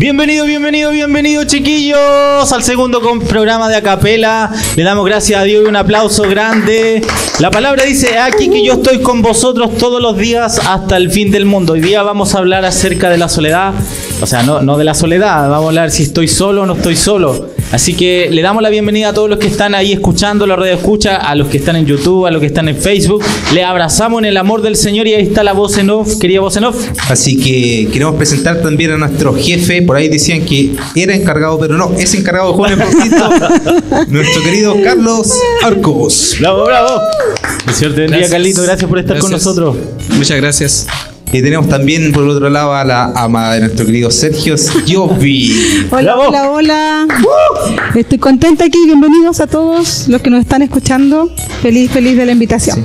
Bienvenido, bienvenido, bienvenido, chiquillos, al segundo programa de Acapela. Le damos gracias a Dios y un aplauso grande. La palabra dice aquí que yo estoy con vosotros todos los días hasta el fin del mundo. Hoy día vamos a hablar acerca de la soledad. O sea, no, no de la soledad, vamos a hablar si estoy solo o no estoy solo. Así que le damos la bienvenida a todos los que están ahí escuchando la radio escucha, a los que están en YouTube, a los que están en Facebook. Le abrazamos en el amor del Señor y ahí está la voz en off, querida voz en off. Así que queremos presentar también a nuestro jefe. Por ahí decían que era encargado, pero no, es encargado de jóvenes Bautista, nuestro querido Carlos Arcos. Bravo, bravo. El Señor te bendiga, Gracias. Carlito. Gracias por estar con nosotros. Muchas gracias. Y tenemos también por otro lado a la ama de nuestro querido Sergio Giovi. Hola, hola, hola. Estoy contenta aquí. Bienvenidos a todos los que nos están escuchando. Feliz, feliz de la invitación.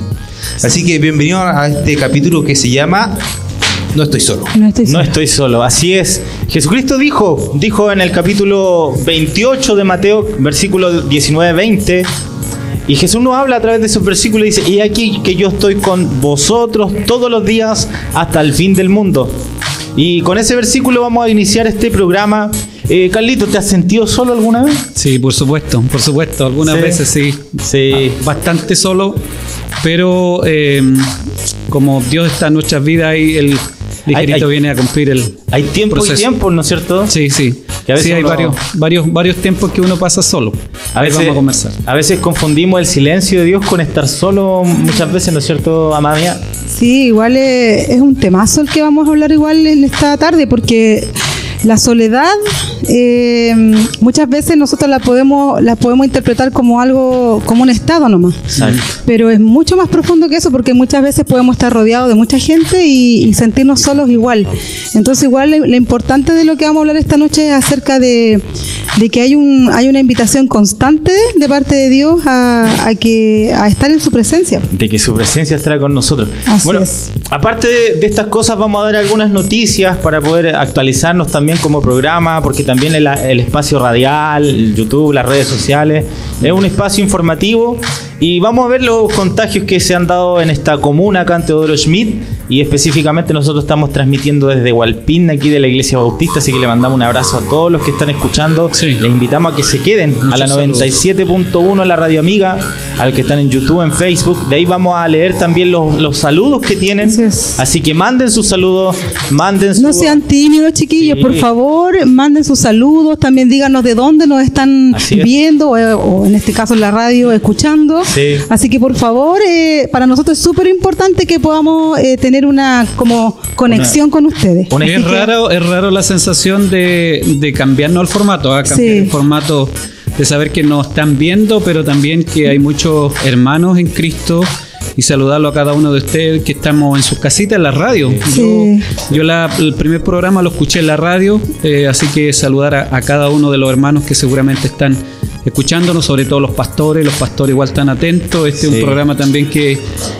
Así que bienvenido a este capítulo que se llama No estoy solo. No estoy No sola. estoy solo, así es. Jesucristo dijo, dijo en el capítulo 28 de Mateo, versículo 19-20, y Jesús nos habla a través de esos versículos y dice, y aquí que yo estoy con vosotros todos los días hasta el fin del mundo. Y con ese versículo vamos a iniciar este programa. Eh, Carlito, ¿te has sentido solo alguna vez? Sí, por supuesto, por supuesto. Algunas Sí. veces sí. Sí. Bastante solo, pero eh, como Dios está en nuestras vidas y el ligerito Hay- hay- viene a cumplir el. Hay tiempo y tiempo, ¿no es cierto? Sí, sí. Que a veces Sí, hay uno- varios, varios, varios tiempos que uno pasa solo. A veces, vamos a conversar. a veces confundimos el silencio de Dios con estar solo muchas veces, ¿no es cierto, amada mía? Sí, igual es, es un temazo el que vamos a hablar igual en esta tarde, porque la soledad eh, muchas veces nosotros la podemos, la podemos interpretar como algo, como un estado nomás. Exacto. Pero es mucho más profundo que eso porque muchas veces podemos estar rodeados de mucha gente y, y sentirnos solos igual. Entonces igual lo, lo importante de lo que vamos a hablar esta noche es acerca de, de que hay, un, hay una invitación constante de parte de Dios a, a que, a estar en su presencia. De que su presencia estará con nosotros. Así bueno, es. aparte de, de estas cosas, vamos a dar algunas noticias para poder actualizarnos también como programa, porque también el, el espacio radial, YouTube, las redes sociales, es un espacio informativo. Y vamos a ver los contagios que se han dado en esta comuna acá en Teodoro Schmidt. Y específicamente nosotros estamos transmitiendo desde Hualpín, aquí de la Iglesia Bautista. Así que le mandamos un abrazo a todos los que están escuchando. Sí. Les invitamos a que se queden a la Muchos saludos. 97.1 en la radio amiga, al que están en YouTube, en Facebook. De ahí vamos a leer también los, los saludos que tienen. Así que manden sus saludos, manden su... No sean tímidos, chiquillos, Sí. por favor, manden sus saludos, también díganos de dónde nos están es. viendo, o, o en este caso en la radio, escuchando. Sí. Así que por favor, eh, para nosotros es súper importante que podamos eh, tener una como conexión con ustedes. Una- Es que- raro, es raro la sensación de, de cambiarnos el formato, ¿ah? cambiar Sí. el formato de saber que nos están viendo, pero también que hay muchos hermanos en Cristo y saludarlo a cada uno de ustedes que estamos en sus casitas en la radio. Sí. Yo, yo la- el primer programa lo escuché en la radio, eh, así que saludar a, a cada uno de los hermanos que seguramente están escuchándonos, sobre todo los pastores, los pastores igual están atentos, este es un programa también que,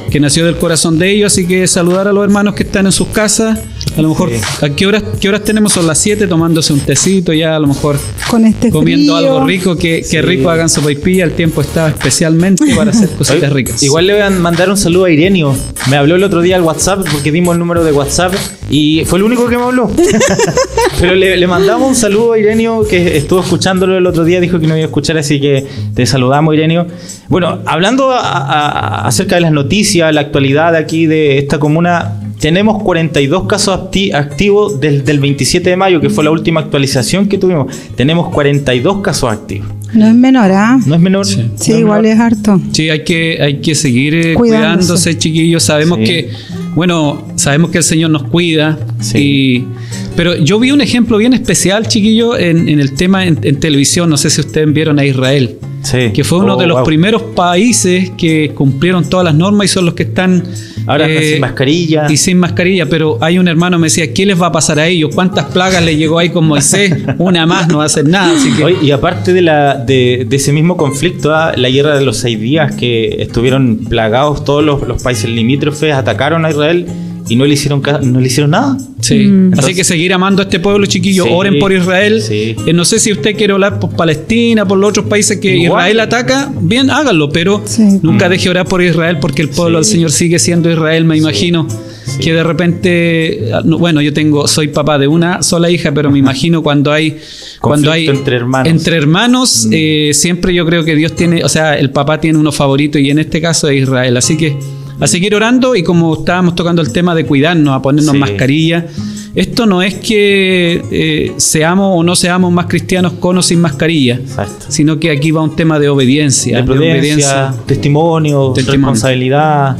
que nació del corazón de ellos, así que saludar a los hermanos que están en sus casas, a lo mejor, ¿a qué horas, qué horas tenemos? Son las 7 tomándose un tecito ya, a lo mejor con este comiendo frío. algo rico, que, que rico hagan sopaipilla, el tiempo está especialmente para hacer cositas ricas. Igual le voy a mandar un saludo a Irenio. Me habló el otro día al WhatsApp porque dimos el número de WhatsApp y fue el único que me habló. Pero le, le mandamos un saludo a Irenio que estuvo escuchándolo el otro día, dijo que no iba a escuchar, así que te saludamos, Irenio. Bueno, hablando a- a- acerca de las noticias, la actualidad aquí de esta comuna, tenemos 42 casos acti- activos desde el 27 de mayo, que fue la última actualización que tuvimos. Tenemos 42 casos activos. No es menor, ¿ah? No es menor. Sí. no Sí, es igual menor. es harto. Sí, hay que, hay que seguir eh, Cuidándose. cuidándose, chiquillos. Sabemos Sí. que, bueno, sabemos que el Señor nos cuida. Sí. Y, pero yo vi un ejemplo bien especial, chiquillo, en, en el tema en, en televisión. No sé si ustedes vieron a Israel. Sí. Que fue uno Oh, de los wow. primeros países que cumplieron todas las normas y son los que están. Ahora eh, sin mascarilla. Y sin mascarilla, pero hay un hermano que me decía, ¿qué les va a pasar a ellos? ¿Cuántas plagas le llegó ahí con Moisés? Una más no va a hacer nada, así que... Oye, y aparte de, la, de, de ese mismo conflicto, ah, la guerra de los seis días que estuvieron plagados todos los, los países limítrofes, atacaron a Israel y no le hicieron, ca- no le hicieron nada. Sí. Mm. Así que seguir amando a este pueblo, chiquillos. Sí, Oren por Israel. sí. Eh, no sé si usted quiere orar por Palestina, por los otros países que Igual. Israel ataca. Bien, háganlo, pero Sí. nunca deje orar por Israel porque el pueblo Sí. del Señor sigue siendo Israel, me imagino. Sí. Que de repente, ah, no, bueno, yo tengo, soy papá de una sola hija, pero me imagino cuando hay, cuando hay entre hermanos. entre hermanos, eh, siempre yo creo que Dios tiene, o sea, el papá tiene uno favorito y en este caso es Israel. Así que a seguir orando y como estábamos tocando el tema de cuidarnos, a ponernos Sí. mascarilla. Esto no es que eh, seamos o no seamos más cristianos con o sin mascarilla, Exacto. sino que aquí va un tema de obediencia. de de obediencia. testimonio, Testimonio. responsabilidad.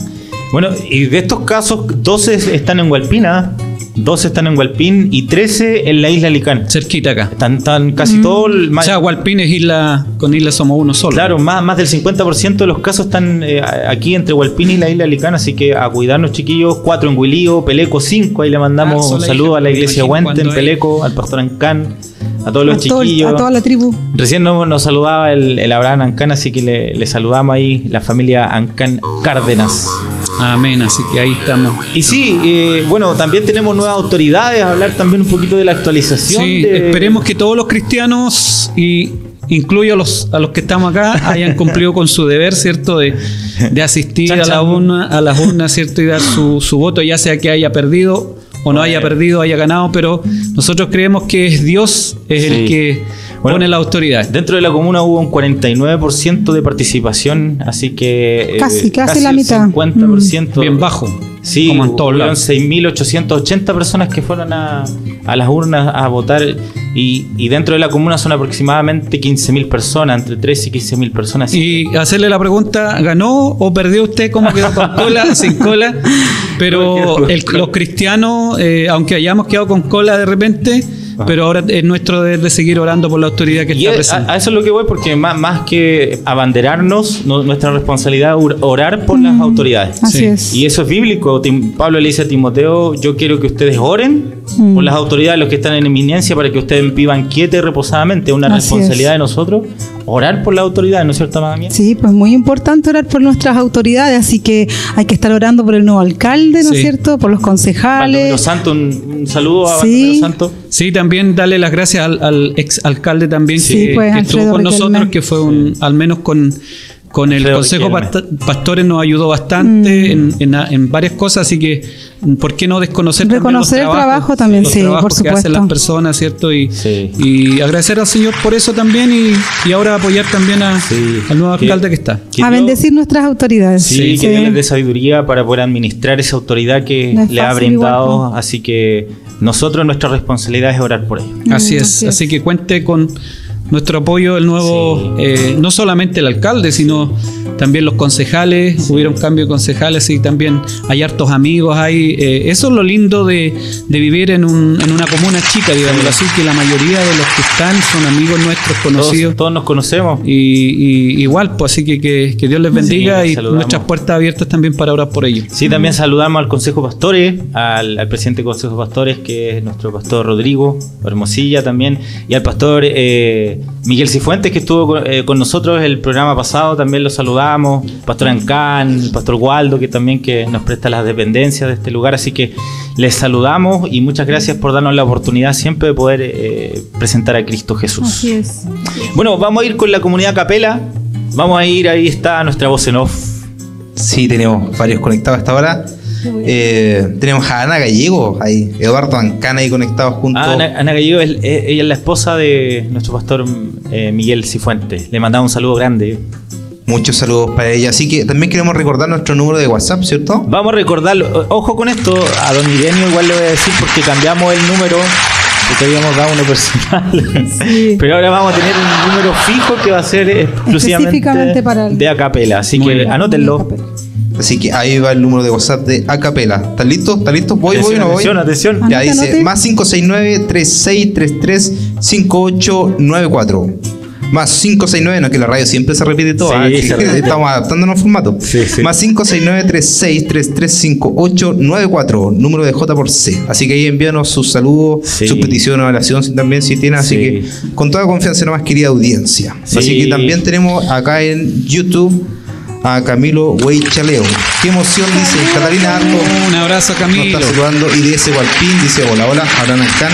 Bueno, y de estos casos, 12 están en Hualpina, 12 están en Hualpín y 13 en la isla Licán. Cerquita acá. Están, están casi todo el- O sea, Hualpín es isla, con isla somos uno solo. Claro, más, más del 50% de los casos están eh, aquí entre Hualpín y la isla Licán, así que a cuidarnos chiquillos, 4 en Huilío, Peleco 5, ahí le Ah, mandamos son un saludo hija, a la iglesia Huente en hay- Peleco, al pastor Ancán, a todos los a, todo chiquillos. a toda la tribu. Recién nos, nos saludaba el, el Abraham Ancán, así que le, le saludamos ahí, la familia Ancán Cárdenas. Amén, así que ahí estamos. Y sí, eh, bueno, también tenemos nuevas autoridades, hablar también un poquito de la actualización. Sí, de- esperemos que todos los cristianos y incluyo a los, a los que estamos acá hayan cumplido con su deber, ¿cierto? De, de asistir Chan, a, la urna, a las urnas, ¿cierto? Y dar su, su voto, ya sea que haya perdido o no haya perdido, haya ganado, pero nosotros creemos que es Dios es Sí. el que Bueno, pone la autoridad. Dentro de la comuna hubo un 49% de participación, así que... eh, Casi, casi la mitad. 50%. Bien bajo, Sí, como en todos hubieron lados. 6.880 personas que fueron a, a las urnas a votar y, y dentro de la comuna son aproximadamente 15.000 personas, entre 13 y 15.000 personas. Y hacerle la pregunta, ¿ganó o perdió usted? ¿Cómo quedó con cola, sin cola? Pero el- los cristianos, eh, aunque hayamos quedado con cola de repente, pero ahora es nuestro deber de seguir orando por la autoridad que Y está es- presente. a, a eso es lo que voy, porque más, más que abanderarnos, no- nuestra responsabilidad es or- orar por las autoridades. Así Sí. es. Y eso es bíblico. Tim- Pablo le dice a Timoteo, yo quiero que ustedes oren Mm. por las autoridades, los que están en eminencia, para que ustedes vivan quieta y reposadamente. Es una Así responsabilidad es. de nosotros orar por las autoridades, ¿no es cierto, mamá mía? Sí, pues muy importante orar por nuestras autoridades, así que hay que estar orando por el nuevo alcalde, ¿no es Sí. cierto? Por los Baldomero concejales. Santo, un, un saludo a Sí. Baldomero Santo. Sí, también darle las gracias al, al ex alcalde también Sí, que, pues, que estuvo con Riquelme. nosotros, que fue un, al menos con, con el Alfredo Consejo Pastores nos ayudó bastante en, en- en varias cosas, así que ¿por qué no desconocer también Reconocer el los trabajos, trabajo también, los sí, trabajos por que hacen supuesto. las personas, ¿cierto? Y, Sí. y agradecer al Señor por eso también y, y ahora apoyar también a- Sí. al nuevo alcalde que está. que a Dios- bendecir nuestras autoridades. Sí, que Dios les dé sabiduría para poder administrar esa autoridad que No le ha brindado. igual, po. así que nosotros, nuestra responsabilidad es orar por ellos. Así Mm, es, así así, es. que cuente con nuestro apoyo, el nuevo, Sí. eh, no solamente el alcalde, sino también los concejales, hubieron cambio de concejales y también hay hartos amigos, hay, eh, eso es lo lindo de, de vivir en, un- en una comuna chica, digamos así, que la mayoría de los que están son amigos nuestros conocidos. Todos, todos nos conocemos. Y, y igual, pues así que, que, que Dios les bendiga Sí, y saludamos. nuestras puertas abiertas también para orar por ellos. Sí, también saludamos al Consejo Pastores, al, al presidente del Consejo Pastores, que es nuestro pastor Rodrigo Hermosilla también, y al pastor eh, Miguel Cifuentes, que estuvo con, eh, con nosotros el programa pasado, también lo saludamos, pastor Ancán, el pastor Waldo, que también que nos presta las dependencias de este lugar, así que les saludamos y muchas gracias por darnos la oportunidad siempre de poder eh, presentar a Cristo Jesús. Así es. Bueno, vamos a ir con la comunidad capela, vamos a ir, ahí está nuestra voz en off. Sí, tenemos varios conectados hasta ahora. Eh, tenemos a Ana Gallego, ahí, Eduardo Ancana ahí conectados junto. Ah, Ana, Ana Gallego, es- es- ella es la esposa de nuestro pastor eh, Miguel Cifuentes. Le mandamos un saludo grande. Muchos saludos para ella. Así que también queremos recordar nuestro número de WhatsApp, ¿cierto? Vamos a recordarlo. Ojo con esto, a don Irenio igual le voy a decir porque cambiamos el número, porque habíamos dado uno personal. Sí. Pero ahora vamos a tener un número fijo que va a ser exclusivamente para el- de acapela. Así Muy que bien. anótenlo. Así que ahí va el número de WhatsApp de Acapela. ¿Están listos? ¿Están listos? Voy, voy, no voy. atención, atención. Ya dice anote. más 569-3633-5894. Más 569, no que la radio siempre se repite todo. Sí, repite. estamos adaptándonos al formato. Sí, sí. Más 569-3633-5894. Número de J por C. Así que ahí envíanos sus saludos, Sí. sus peticiones, oración también si tienen. Así Sí. que con toda confianza, nomás querida audiencia. Sí. Así que también tenemos acá en YouTube a Camilo Hueychaleo. Qué emoción, dice Catalina Arco. Un abrazo a Nos Camilo. está saludando. Y de ese Gualpín dice: Hola, hola, Abraham Ancán.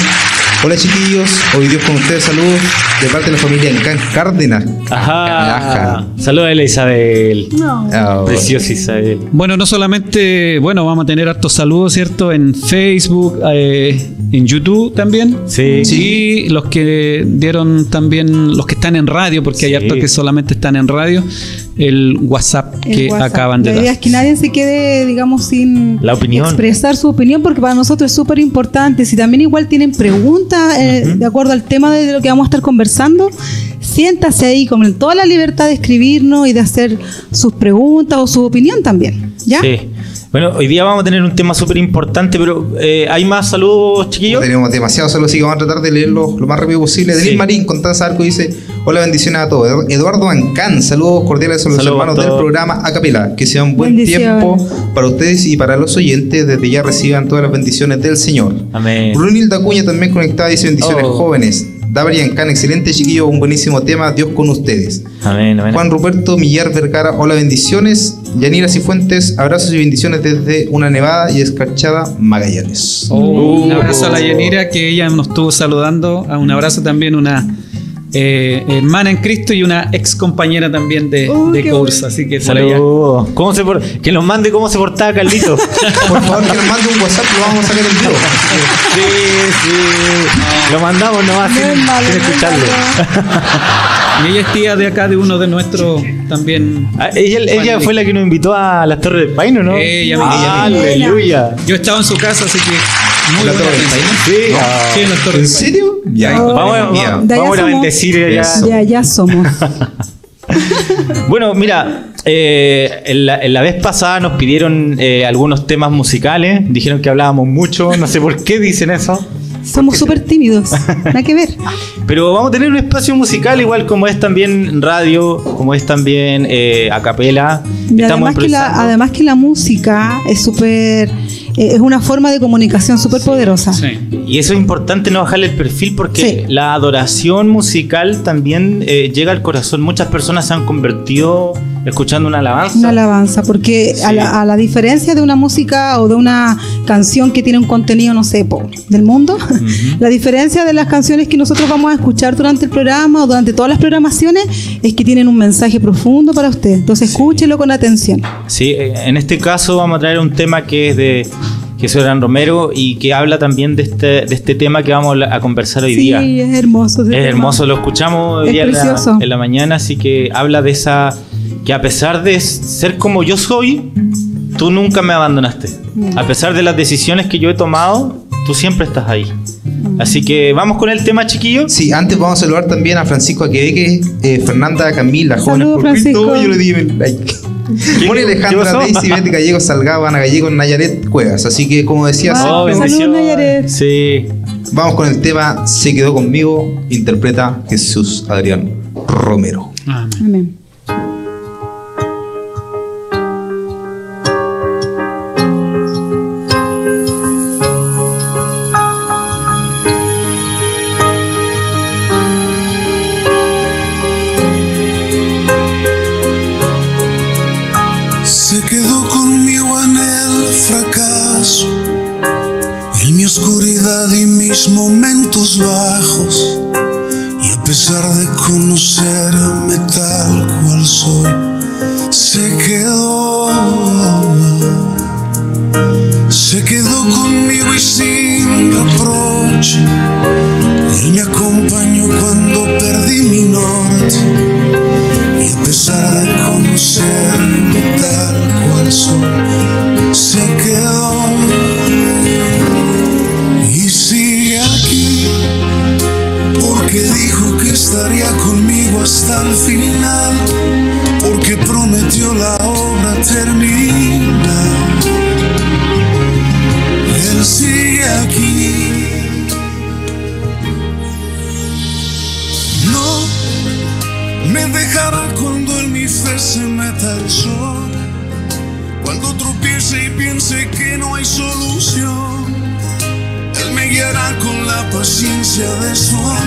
Hola chiquillos, hoy Dios con ustedes, saludos de parte de la familia Ancán Cárdenas. Ajá. Ajá. Saludos a Isabel. No. Ah, Preciosa Isabel. Bueno, no solamente, bueno, vamos a tener hartos saludos, ¿cierto? En Facebook, eh, en YouTube también. Sí. Y los que dieron también, los que están en radio, porque hay hartos que solamente están en radio, el WhatsApp El que WhatsApp. acaban de La idea dar. es que nadie se quede, digamos, sin La opinión. expresar su opinión, porque para nosotros es súper importante. Si también igual tienen preguntas eh, de acuerdo al tema de lo que vamos a estar conversando, siéntase ahí con toda la libertad de escribirnos y de hacer sus preguntas o su opinión también. ¿Ya? Sí. Bueno, hoy día vamos a tener un tema súper importante, pero eh, ¿hay más saludos, No chiquillos? tenemos demasiado solo, así que vamos a tratar de leerlo lo más rápido posible. Denis Sí. Marín, Constanza Arco dice: Hola, bendiciones a todos. Edu- Eduardo Ancán, saludos cordiales a los Saludos hermanos a del programa Acapela. Que sea un buen tiempo para ustedes y para los oyentes. Desde ya reciban todas las bendiciones del Señor. Amén. Brunilda Acuña también conectada dice: Bendiciones Oh. jóvenes. Davari Ancán, excelente chiquillo, un buenísimo tema. Dios con ustedes. Amén, amén. Juan Ruperto Millar Vergara, hola bendiciones. Yanira Cifuentes, abrazos y bendiciones desde una nevada y escarchada Magallanes. Oh, un abrazo a la Yanira que ella nos estuvo saludando. Un abrazo también una eh, hermana en Cristo y una ex compañera también de, Oh, de curso. Así que. Saludos. ¿Cómo se por- Que nos mande cómo se portaba Carlito. Por favor, que nos mande un WhatsApp, lo vamos a sacar en vivo. sí, sí. Lo mandamos nomás sin, No es malo, sin escucharlo. Y ella es tía de acá de uno de nuestros también. Ah, ella, ella fue la que nos invitó a las Torres del Paino, ¿no? Ella misma, Ah, ella aleluya. Yo estaba en su casa, así que muy ¿La Torre. Sí, ah. Sí, en las Torres ¿En del Paine. serio? Ya, Oh. Vamos, a- mía. vamos, De allá vamos a somos. bendecir allá. Eso. Ya, ya somos. Bueno, mira, eh, en, la, en la vez pasada nos pidieron eh, algunos temas musicales. Dijeron que hablábamos mucho. No sé por qué dicen eso. Somos súper tímidos. Nada que ver. Pero vamos a tener un espacio musical, igual como es también radio, como es también eh, a capela. Además, que la, improvisando. además que la música es súper. Eh, es una forma de comunicación súper poderosa. Sí. Y eso es importante no bajarle el perfil porque Sí. la adoración musical también eh, llega al corazón. Muchas personas se han convertido escuchando una alabanza. Una alabanza, porque a, Sí. la, a la diferencia de una música o de una canción que tiene un contenido, no sé, po, del mundo, la diferencia de las canciones que nosotros vamos a escuchar durante el programa o durante todas las programaciones es que tienen un mensaje profundo para usted. Entonces, escúchelo con atención. Sí, eh, en este caso vamos a traer un tema que es de Jesús Gran Romero y que habla también de este, de este tema que vamos a a conversar hoy sí, día. es hermoso. Es hermoso, lo escuchamos hoy Es día en la, en la mañana, así que habla de esa, que a pesar de ser como yo soy, tú nunca me abandonaste. Mm. A pesar de las decisiones que yo he tomado, tú siempre estás ahí. Mm. Así que vamos con el tema, chiquillos. Sí, antes vamos a saludar también a Francisco Aquebeque, eh, Fernanda Camila, jóvenes por Cristo. Francisco. Yo le di el like. Moni Alejandra? Daisy, Betty Gallego, Salgado, Ana Gallego, Nayaret Cuevas. Así que, como decía, Wow. Oh, Saludos, bendición. Nayaret. Sí. vamos con el tema Se quedó conmigo, interpreta Jesús Adrián Romero. Amén. Amén. Momentos bajos. Y a pesar de conocerme tal cual soy, se quedó. Se quedó conmigo y sin reproche. Él me acompañó cuando paciencia de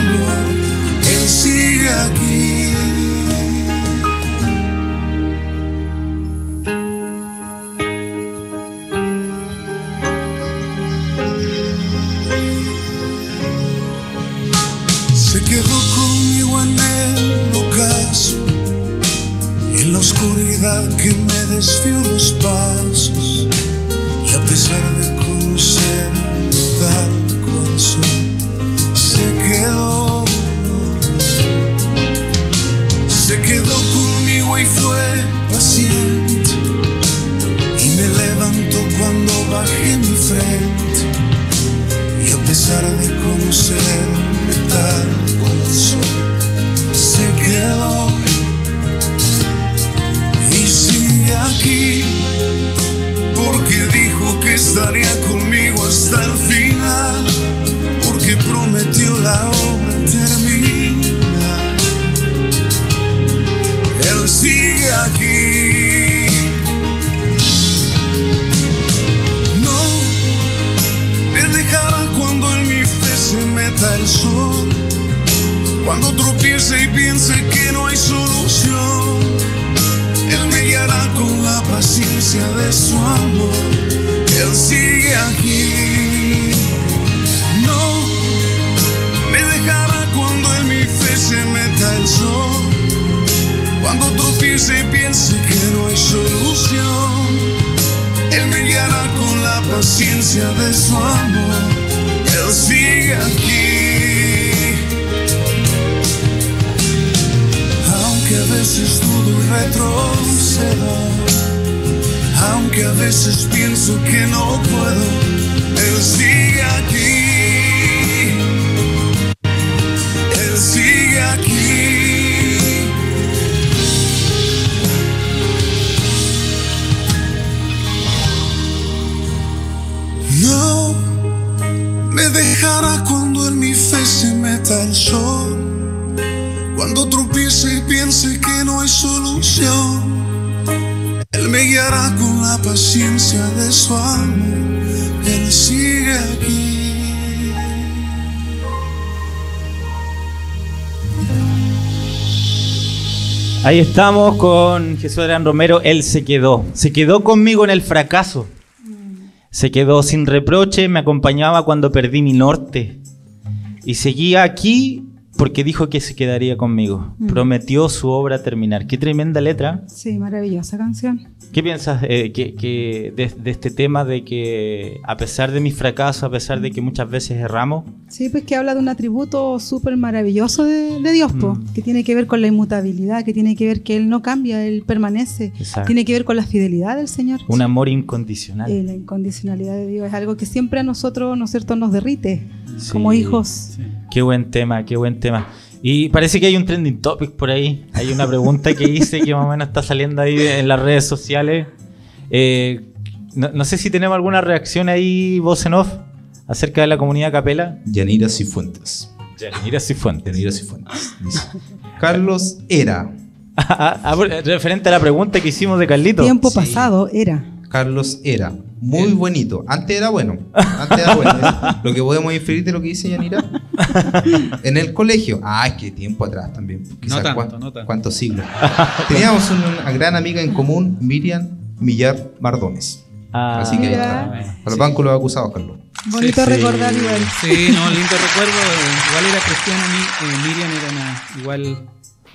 Ahí estamos con Jesús Adrián Romero. Él se quedó. Se quedó conmigo en el fracaso. Se quedó sin reproche. Me acompañaba cuando perdí mi norte. Y seguía aquí porque dijo que se quedaría conmigo. Prometió su obra terminar. Qué tremenda letra. Sí, maravillosa canción. ¿Qué piensas eh, que, que de, de este tema de que a pesar de mis fracasos, a pesar de que muchas veces erramos, Sí, pues que habla de un atributo súper maravilloso de, de Dios, po, Mm. que tiene que ver con la inmutabilidad, que tiene que ver que Él no cambia, Él permanece, Exacto. tiene que ver con la fidelidad del Señor. un amor incondicional? Eh, la incondicionalidad de Dios es algo que siempre a nosotros, ¿no es cierto?, nos derrite Sí. como hijos. Qué buen tema, qué buen tema. Y parece que hay un trending topic por ahí. Hay una pregunta que hice que más o menos está saliendo ahí en las redes sociales. Eh, no, no sé si tenemos alguna reacción ahí, voz en off, acerca de la comunidad Capela. Yanira Cifuentes. Yanira Cifuentes. Yanira Cifuentes. dice. Carlos era. Ah, ah, por- referente a la pregunta que hicimos de Carlito. Tiempo Sí. pasado era. Carlos era muy bonito. Antes era bueno. Antes era bueno. Lo que podemos inferir de lo que dice Yanira. En el colegio. Ah, es que tiempo atrás también. Quizás tanto, cuán- no tanto. ¿Cuántos siglos? Teníamos una gran amiga en común, Miriam Millar Mardones. Ah, Así que. Para el banco los acusados, Carlos. Bonito Sí, sí. recordar igual. Sí, no, lindo recuerdo. Igual era cristiana, eh, Miriam era una, igual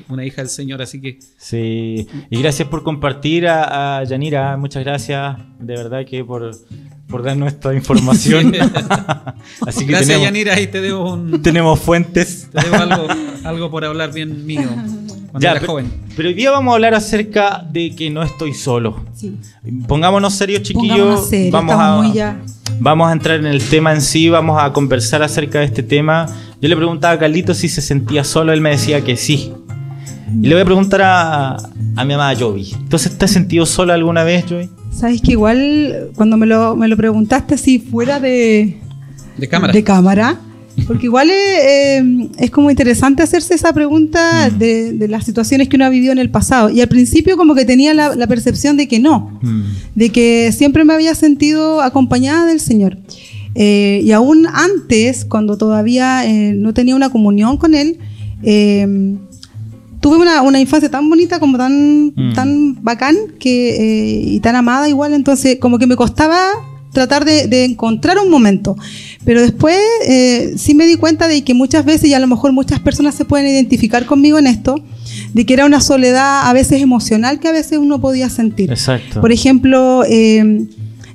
una hija del Señor, así que Sí, y gracias por compartir a, a Yanira, muchas gracias, de verdad que por, por darnos esta información. Así que gracias tenemos, Yanira, ahí te debo, un, tenemos fuentes. te debo algo, algo por hablar bien mío cuando Ya, era pero, joven. pero hoy día vamos a hablar acerca de que no estoy solo. Sí. Pongámonos serios, chiquillos. Pongámonos serios, vamos, a, muy ya. vamos a entrar en el tema en sí, vamos a conversar acerca de este tema. Yo le preguntaba a Carlito si se sentía solo, él me decía que sí. Y le voy a preguntar a, a mi amada Jovi. ¿Entonces te has sentido sola alguna vez, Jovi? Sabes que igual cuando me lo, me lo preguntaste así fuera de, De cámara. de cámara, porque igual eh, eh, es como interesante hacerse esa pregunta Mm. de, de las situaciones que uno ha vivido en el pasado. Y al principio como que tenía la, la percepción de que no, de que siempre me había sentido acompañada del Señor. Eh, y aún antes, cuando todavía eh, no tenía una comunión con Él, eh, tuve una, una infancia tan bonita, como tan, Mm. tan bacán que, eh, y tan amada igual, entonces como que me costaba tratar de, de encontrar un momento. Pero después eh, sí me di cuenta de que muchas veces, y a lo mejor muchas personas se pueden identificar conmigo en esto, de que era una soledad a veces emocional que a veces uno podía sentir. Exacto. Por ejemplo, eh,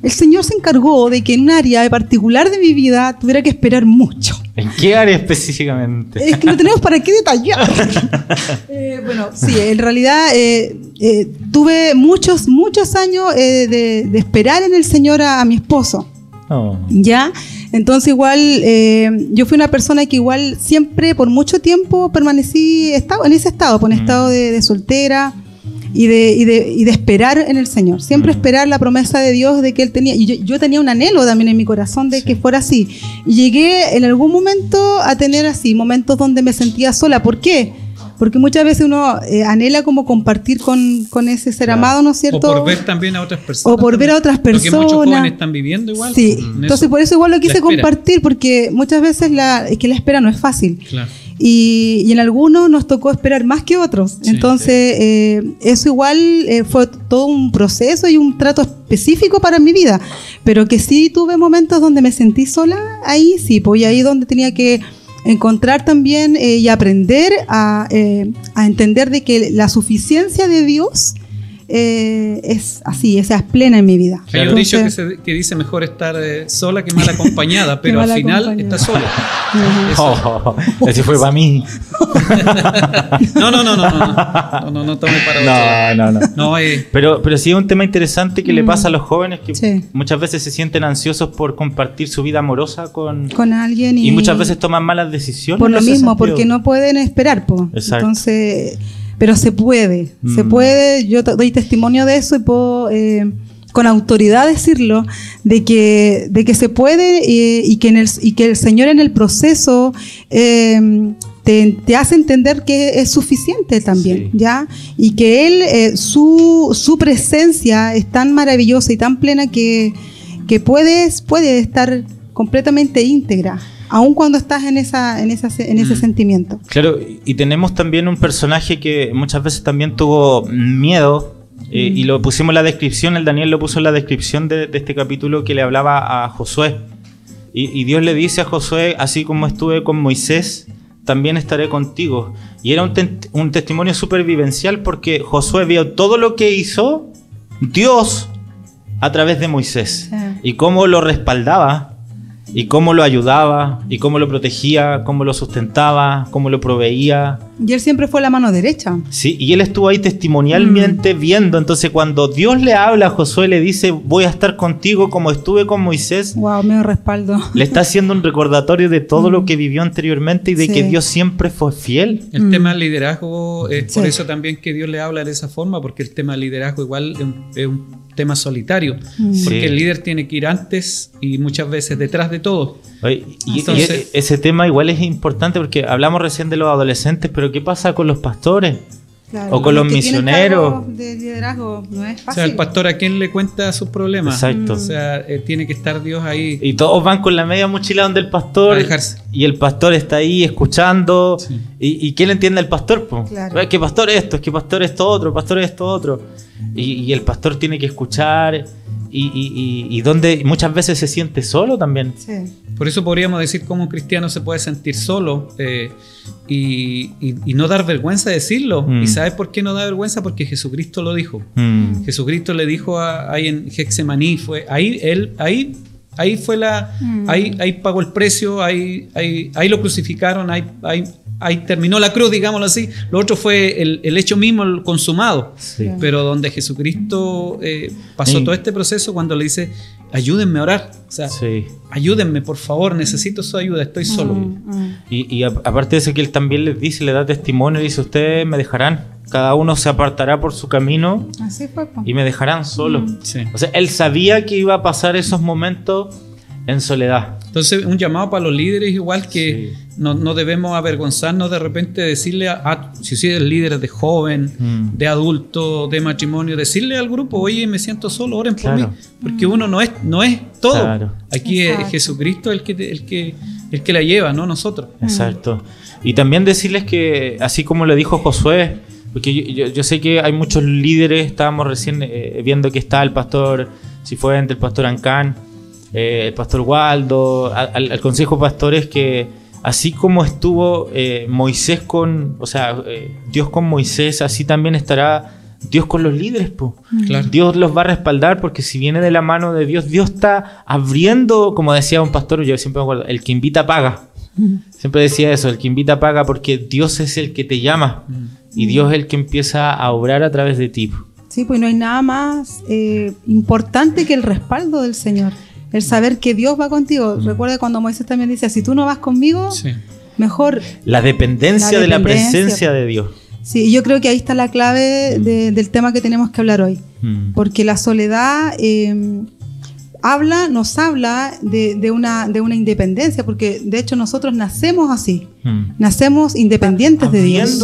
el Señor se encargó de que en un área particular de mi vida tuviera que esperar mucho. ¿En qué área específicamente? Es que no tenemos para qué detallar. Eh, bueno, sí, en realidad eh, eh, tuve muchos, muchos años eh, de, de esperar en el Señor a, a mi esposo. No. ¿Ya? Entonces igual eh, yo fui una persona que igual siempre por mucho tiempo permanecí estado, en ese estado, por un Mm. estado de, de soltera y de, y, de, y de esperar en el Señor. Siempre Mm. esperar la promesa de Dios de que Él tenía. Y yo, yo tenía un anhelo también en mi corazón de que fuera así. Y llegué en algún momento a tener así, momentos donde me sentía sola. ¿Por qué? Porque muchas veces uno eh, anhela como compartir con, con ese ser amado, ¿no es O cierto? por ver también a otras personas. O por ver a otras Lo que muchos personas. jóvenes están viviendo igual. Sí, en entonces eso. por eso igual lo quise compartir, porque muchas veces la, es que la espera no es fácil. Claro. Y, y en algunos nos tocó esperar más que otros. Sí, Entonces, eh, eso igual eh, fue todo un proceso y un trato específico para mi vida. Pero que sí tuve momentos donde me sentí sola, ahí sí, pues y ahí donde tenía que encontrar también eh, y aprender a, a entender de que la suficiencia de Dios eh, es así, esa es plena en mi vida. Hay un dicho que, Entonces- se- que dice mejor estar eh, sola que mal acompañada, pero mal al final acompañada. está sola. Oh, ese fue para mí. No, no, no, no, no, no, no, no tome para. No, no, no. No, eh, Pero, pero sí es un tema interesante que le pasa a los jóvenes que Sí. muchas veces se sienten ansiosos por compartir su vida amorosa con... con alguien y, Y muchas veces toman malas decisiones. por lo mismo, sentido. porque no pueden esperar, po. Exacto. Entonces, pero se puede, se Mm. puede, yo doy testimonio de eso y puedo eh, con autoridad decirlo, de que, de que se puede eh, y, que en el, y que el Señor en el proceso eh, te, te hace entender que es suficiente también, Sí. ¿ya? Y que Él, su, su presencia es tan maravillosa y tan plena que, que puedes, puede estar completamente íntegra, aun cuando estás en, esa, en, esa, en ese Mm. sentimiento. Claro, y tenemos también un personaje que muchas veces también tuvo miedo. eh, Mm. Y lo pusimos en la descripción, el Daniel lo puso en la descripción de, de este capítulo que le hablaba a Josué. Y, y Dios le dice a Josué, así como estuve con Moisés, también estaré contigo. Y era un, ten- un testimonio súper vivencial porque Josué vio todo lo que hizo Dios a través de Moisés. Sí. Y cómo lo respaldaba, y cómo lo ayudaba, y cómo lo protegía, cómo lo sustentaba, cómo lo proveía. Y Él siempre fue la mano derecha. Sí, y él estuvo ahí testimonialmente Mm. viendo. Entonces, cuando Dios le habla a Josué, le dice: Voy a estar contigo como estuve con Moisés. Wow, me respaldo. Le está haciendo un recordatorio de todo lo que vivió anteriormente y de Mm. Sí. que Dios siempre fue fiel. el Mm. tema del liderazgo es por eso también que Dios le habla de esa forma, porque el tema del liderazgo igual es un, es un tema solitario, Mm. porque el líder tiene que ir antes y muchas veces detrás de todo. Oye, Y, y Entonces- e- ese tema igual es importante porque hablamos recién de los adolescentes, pero ¿qué pasa con los pastores? Claro, O con los misioneros. cargo De liderazgo no es O sea, el pastor a quién le cuenta sus problemas. Exacto. O sea, eh, tiene que estar Dios ahí. Y todos van con la media mochila donde el pastor. Y el pastor está ahí escuchando. Sí. Y, y quién entiende al pastor? po? Claro. Es que pastor esto, es que pastor esto otro, pastor esto otro. Y, y el pastor tiene que escuchar. Y, y, y- y donde muchas veces se siente solo también. Sí. Por eso podríamos decir cómo un cristiano se puede sentir solo eh, y, y- y no dar vergüenza de decirlo. Mm. ¿Y sabes por qué no da vergüenza? Porque Jesucristo lo dijo. Mm. Jesucristo le dijo a- ahí en Hexemaní, fue ahí él ahí ahí fue la Mm. ahí ahí pagó el precio, ahí ahí, ahí lo crucificaron, ahí, ahí ahí terminó la cruz, digámoslo así. Lo otro fue el, el hecho mismo el consumado. Sí. Pero donde Jesucristo eh, pasó Sí. todo este proceso cuando le dice, ayúdenme a orar. O sea, Sí. ayúdenme, por favor, necesito su ayuda, estoy solo. Mm, mm. Y, y aparte de eso que él también les dice, le da testimonio, dice, ustedes me dejarán. Cada uno se apartará por su camino Así fue. po. y me dejarán solo. Sí. O sea, él sabía que iba a pasar esos momentos en soledad. Entonces, un llamado para los líderes, igual que Sí. no, no debemos avergonzarnos de repente decirle a, a- si usted es líder de joven, Mm. de adulto, de matrimonio, decirle al grupo, oye, me siento solo, oren por Claro. mí. Porque uno no es, no es todo. Claro. Aquí es Exacto. Jesucristo el que, el, que, el que la lleva, no nosotros. Exacto. Y también decirles que, así como le dijo Josué, porque yo, yo- yo sé que hay muchos líderes, estábamos recién eh, viendo que está el pastor Cifuente, el pastor Ancán, eh, el pastor Waldo, al, al consejo de pastores que así como estuvo eh, Moisés con, o sea, eh, Dios con Moisés, así también estará Dios con los líderes, po. Claro. Dios los va a respaldar porque si viene de la mano de Dios, Dios está abriendo, como decía un pastor, yo siempre me acuerdo, el que invita paga. Siempre decía eso, el que invita paga porque Dios es el que te llama y Dios es el que empieza a obrar a través de ti. Sí, pues no hay nada más eh, importante que el respaldo del Señor. El saber que Dios va contigo. Recuerda cuando Moisés también dice, si tú no vas conmigo, Sí. mejor La dependencia, La de la presencia de Dios. Sí, yo creo que ahí está la clave de- del tema que tenemos que hablar hoy. Porque la soledad eh, habla, nos habla de, de una, de una independencia, porque de hecho nosotros nacemos así, Mm. nacemos independientes de Dios.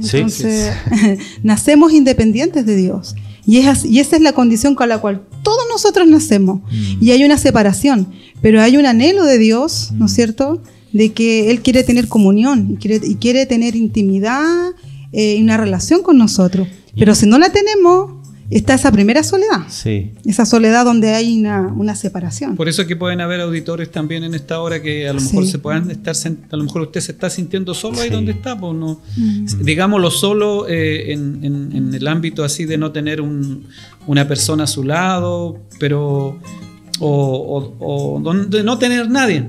Sí, Entonces, nacemos independientes de Dios. Y, es así- y esa es la condición con la cual todos nosotros nacemos. Mm. Y hay una separación, pero hay un anhelo de Dios, ¿no es cierto? De que Él quiere tener comunión y quiere, y quiere tener intimidad eh, y una relación con nosotros. Pero si no la tenemos, está esa primera soledad. Sí. Esa soledad donde hay una, una separación. Por eso es que pueden haber auditores también en esta hora que a lo mejor Sí. se puedan estar, a lo mejor usted se está sintiendo solo ahí donde está, pues no, Mm. digámoslo solo eh, en, en- en el ámbito así de no tener un- una persona a su lado, pero o, o- o donde no tener nadie.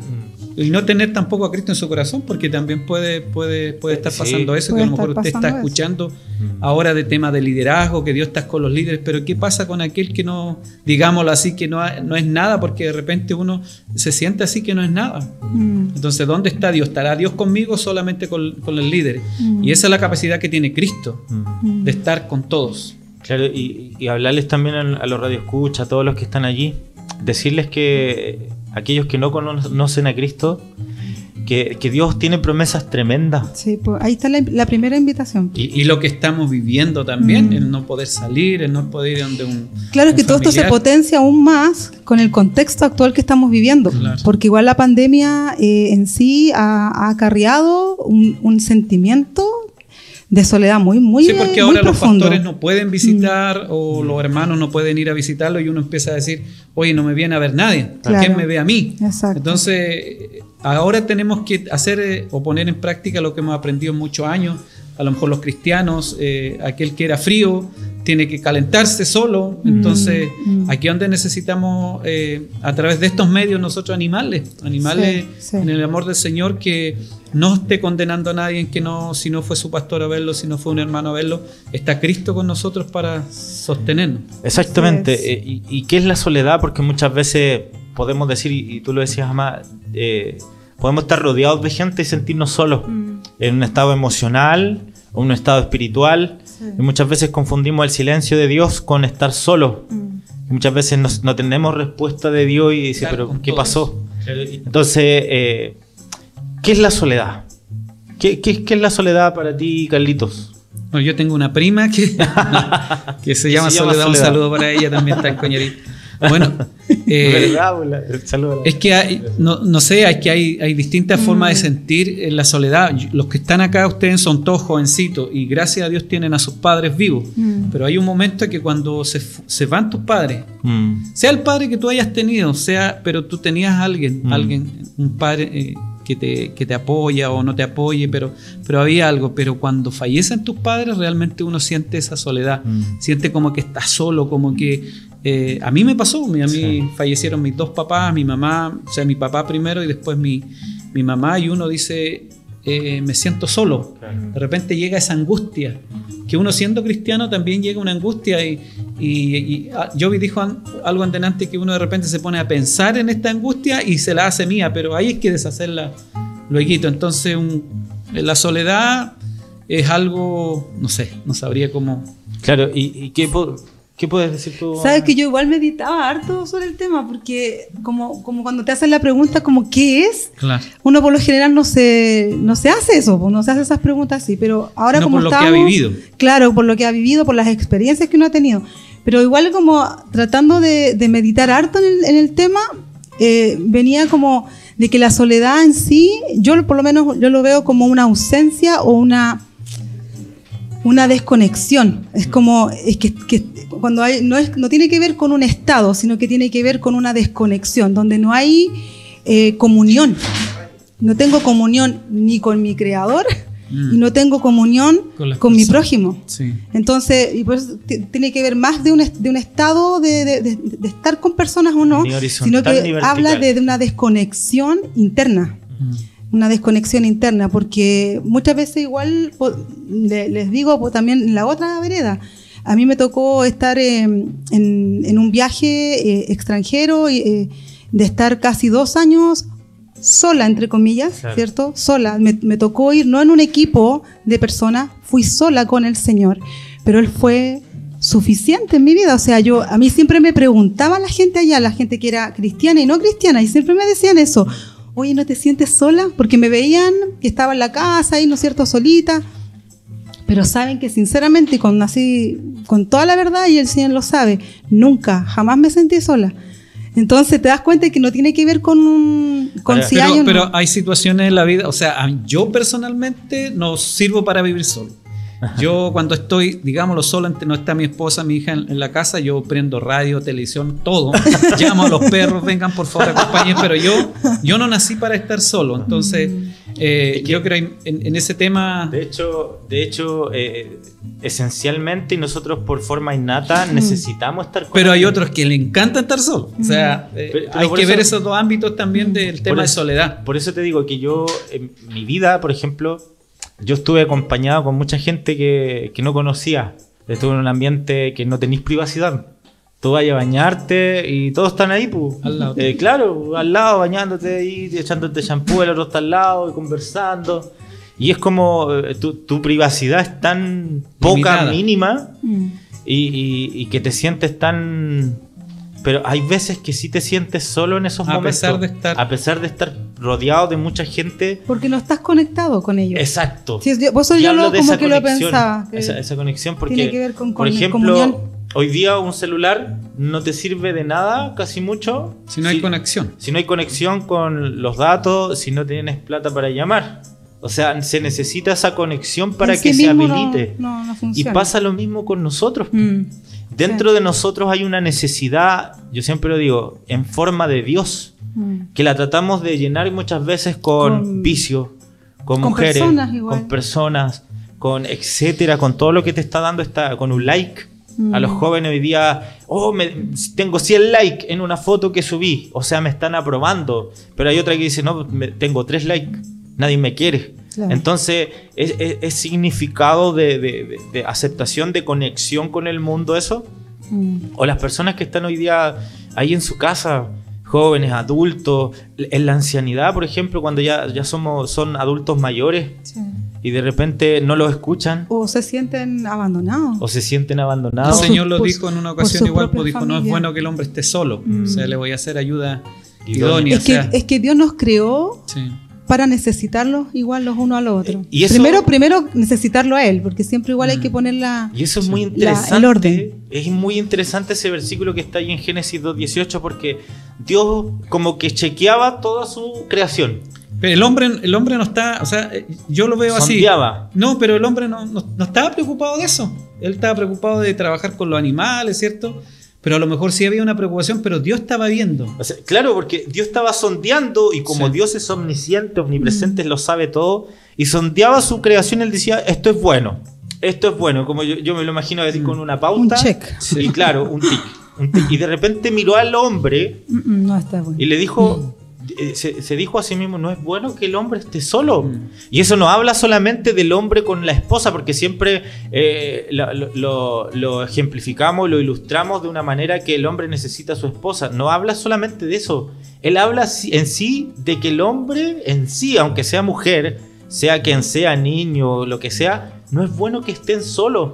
Y no tener tampoco a Cristo en su corazón, porque también puede, puede, puede estar Sí. pasando eso, que a lo mejor usted está eso. escuchando ahora de tema de liderazgo, que Dios está con los líderes, pero ¿qué pasa con aquel que no, digámoslo así, que no, no es nada, porque de repente uno se siente así que no es nada? Mm. Entonces, ¿dónde está Dios? ¿Estará Dios conmigo solamente con, con el líder? Mm. Y esa es la capacidad que tiene Cristo, Mm. de estar con todos. Claro, y, y hablarles también a, a los radioescuchas, a todos los que están allí, decirles que aquellos que no conocen a Cristo, que, que Dios tiene promesas tremendas. Sí, pues ahí está la, la primera invitación. Y, y lo que estamos viviendo también, Mm. el no poder salir, el no poder ir donde un. Claro un que todo esto se familiar. potencia aún más con el contexto actual que estamos viviendo, Claro. porque igual la pandemia eh, en sí ha, ha acarreado un, un sentimiento de soledad muy, muy, Sí, porque ahora los profundo. pastores no pueden visitar o los hermanos no pueden ir a visitarlo y uno empieza a decir, oye, no me viene a ver nadie, Claro. ¿quién me ve a mí? Exacto. Entonces, ahora tenemos que hacer eh, o poner en práctica lo que hemos aprendido en muchos años. A lo mejor los cristianos, eh, aquel que era frío, tiene que calentarse solo. Entonces, mm. aquí es donde necesitamos, eh, a través de estos medios, nosotros animarles, animarles Sí, sí. en el amor del Señor que no esté condenando a nadie, que no, si no fue su pastor a verlo, si no fue un hermano a verlo, está Cristo con nosotros para sostenernos. Exactamente. Eh, y, y qué es la soledad? Porque muchas veces podemos decir, y, tú lo decías, Amá, eh, podemos estar rodeados de gente y sentirnos solos, Mm, en un estado emocional, o un estado espiritual. Sí. Y muchas veces confundimos el silencio de Dios con estar solo. Mm. Y muchas veces nos- no tenemos respuesta de Dios y dice, Claro, pero ¿qué todos. pasó? Entonces, eh, ¿qué es la soledad? ¿Qué, qué, qué es la soledad para ti, Carlitos? Bueno, yo tengo una prima que, que se llama se llama Soledad. Un saludo para ella, también está en Coñarí. Bueno, eh, es que hay, no, no sé, es que hay, hay distintas formas de sentir eh, la soledad. Los que están acá, ustedes son todos jovencitos y gracias a Dios tienen a sus padres vivos. Mm. Pero hay un momento en que cuando se, se van tus padres, Mm, sea el padre que tú hayas tenido, sea, pero tú tenías a alguien, Mm. alguien, un padre eh, que, te, que te apoya o no te apoye, pero, pero había algo. Pero cuando fallecen tus padres, realmente uno siente esa soledad, Mm. siente como que estás solo, como que eh, a mí me pasó, a mí Sí. fallecieron mis dos papás, mi mamá, o sea, mi papá primero y después mi, mi mamá, y uno dice, eh, me siento solo. De repente llega esa angustia, que uno siendo cristiano también llega una angustia y, y, y ah, Joby dijo an- algo antes que uno de repente se pone a pensar en esta angustia y se la hace mía, pero ahí es que deshacerla luego. Entonces un- la soledad es algo, no sé, no sabría cómo... Claro, ¿y, y qué, po- qué puedes decir tú? Sabes que yo igual meditaba harto sobre el tema, porque como, como cuando te hacen la pregunta como ¿qué es? Claro. Uno por lo general no se, no se hace eso, pues, no se hace esas preguntas así, pero ahora No como por lo que ha estamos- vivido. Claro, por lo que ha vivido, por las experiencias que uno ha tenido. Pero igual como tratando de, de meditar harto en el, en el tema, eh, venía como de que la soledad en sí, yo por lo menos yo lo veo como una ausencia o una una desconexión. Es como, es que, que cuando hay, no, es, no tiene que ver con un estado, sino que tiene que ver con una desconexión, donde no hay eh, comunión. No tengo comunión ni con mi creador y no tengo comunión Con mi prójimo. Sí. Entonces, y por eso t- tiene que ver más de un, de un estado de, de- de- de estar con personas o no, sino que habla de, de una desconexión interna. Una desconexión interna, porque muchas veces igual, les digo también la otra vereda, a mí me tocó estar eh, en, en un viaje eh, extranjero, y, eh, de estar casi dos años sola, entre comillas, Claro. ¿cierto? Sola. Me, me tocó ir no en un equipo de personas, fui sola con el Señor, pero Él fue suficiente en mi vida. O sea, yo, a mí siempre me preguntaba la gente allá, la gente que era cristiana y no cristiana, y siempre me decían eso. Oye, ¿no te sientes sola? Porque me veían que estaba en la casa ahí, ¿no es cierto?, solita. Pero saben que sinceramente, con así, con toda la verdad, y el Señor lo sabe, nunca, jamás me sentí sola. Entonces te das cuenta que no tiene que ver con un con Ahora, si pero, hay o no. pero hay situaciones en la vida, o sea, yo personalmente no sirvo para vivir solo. Yo cuando estoy, digámoslo, solo, no está mi esposa, mi hija en, en la casa, yo prendo radio, televisión, todo. Llamo a los perros, vengan por favor, acompañen, pero yo, yo no nací para estar solo. Entonces, eh, yo creo en, en- ese tema... De hecho, de hecho eh, esencialmente y nosotros por forma innata necesitamos estar con Pero hay otros que le encanta estar solo. O sea, eh, Pero- pero hay que eso- ver esos dos ámbitos también del tema de eso- soledad. Por eso te digo que yo, en mi vida, por ejemplo, yo estuve acompañado con mucha gente que, que no conocía. Estuve en un ambiente que no tenéis privacidad. Tú vas a bañarte y todos están ahí, pues. Al lado. Eh, claro, al lado, bañándote ahí, echándote shampoo, el otro está al lado y conversando. Y es como eh, tu, tu privacidad es tan poca, Limitada. mínima, Mm. y, y- y que te sientes tan... Pero hay veces que sí te sientes solo en esos A momentos. pesar de estar- A pesar de estar rodeado de mucha gente. Porque no estás conectado con ellos. Exacto. Sí, yo- por eso Y yo hablo lo, de como esa que lo conexión, pensaba. que- Esa, esa conexión porque, tiene que ver con- por con ejemplo, comunión. hoy día un celular no te sirve de nada, casi mucho. Si no hay conexión. Si no hay conexión con los datos, si no tienes plata para llamar. O sea, se necesita esa conexión para que se mismo no- habilite. No, no y pasa lo mismo con nosotros. Mm. Dentro Sí. de nosotros hay una necesidad, yo siempre lo digo, en forma de Dios, Mm. que la tratamos de llenar muchas veces con, Con- vicio, con, con mujeres, personas con personas, con etcétera, con todo lo que te está dando esta, con un like. Mm. A los jóvenes hoy día, oh, me- tengo 100 likes en una foto que subí, o sea, me están aprobando. Pero hay otra que dice, no, me- tengo 3 likes, nadie me quiere. Claro. Entonces, es, es- es significado de, de- de- de aceptación, de conexión con el mundo eso. Mm. O las personas que están hoy día ahí en su casa, jóvenes, adultos, en la ancianidad, por ejemplo, cuando ya, ya somos, son adultos mayores Sí. y de repente no los escuchan O se sienten abandonados. o se sienten El abandonados. Por Señor lo por dijo en una ocasión igual, pues dijo, no es bueno que el hombre esté solo. Mm. O sea, le voy a hacer ayuda Idónea. Es o que, sea, es que Dios nos creó sí. Para necesitarlos igual los unos a los otros. Y eso- primero, primero necesitarlo a Él, porque siempre igual hay que poner la... Y eso es muy La- el interesante. orden. Es muy interesante ese versículo que está ahí en Génesis 2.18 porque Dios como que chequeaba toda su creación. Pero el hombre, el hombre no está, o sea, yo lo veo así. No, pero el hombre no, no, no estaba preocupado de eso. Él estaba preocupado de trabajar con los animales, ¿cierto? Pero a lo mejor sí había una preocupación, pero Dios estaba viendo. O sea, claro, porque Dios estaba sondeando y como Sí. Dios es omnisciente, omnipresente, lo sabe todo, y sondeaba su creación, él decía, esto es bueno, esto es bueno, como yo, yo me lo imagino decir con una pauta. Un check. Y claro, un tic, un tic. Y de repente miró al hombre Mm, mm, no está bueno. y le dijo, eh, se, se dijo a sí mismo, no es bueno que el hombre esté solo. Mm. Y eso no habla solamente del hombre con la esposa, porque siempre eh, lo, lo- lo- lo ejemplificamos, lo ilustramos de una manera que el hombre necesita a su esposa. No habla solamente de eso. Él habla en sí de que el hombre en sí, aunque sea mujer, sea quien sea, niño, o lo que sea, no es bueno que estén solos.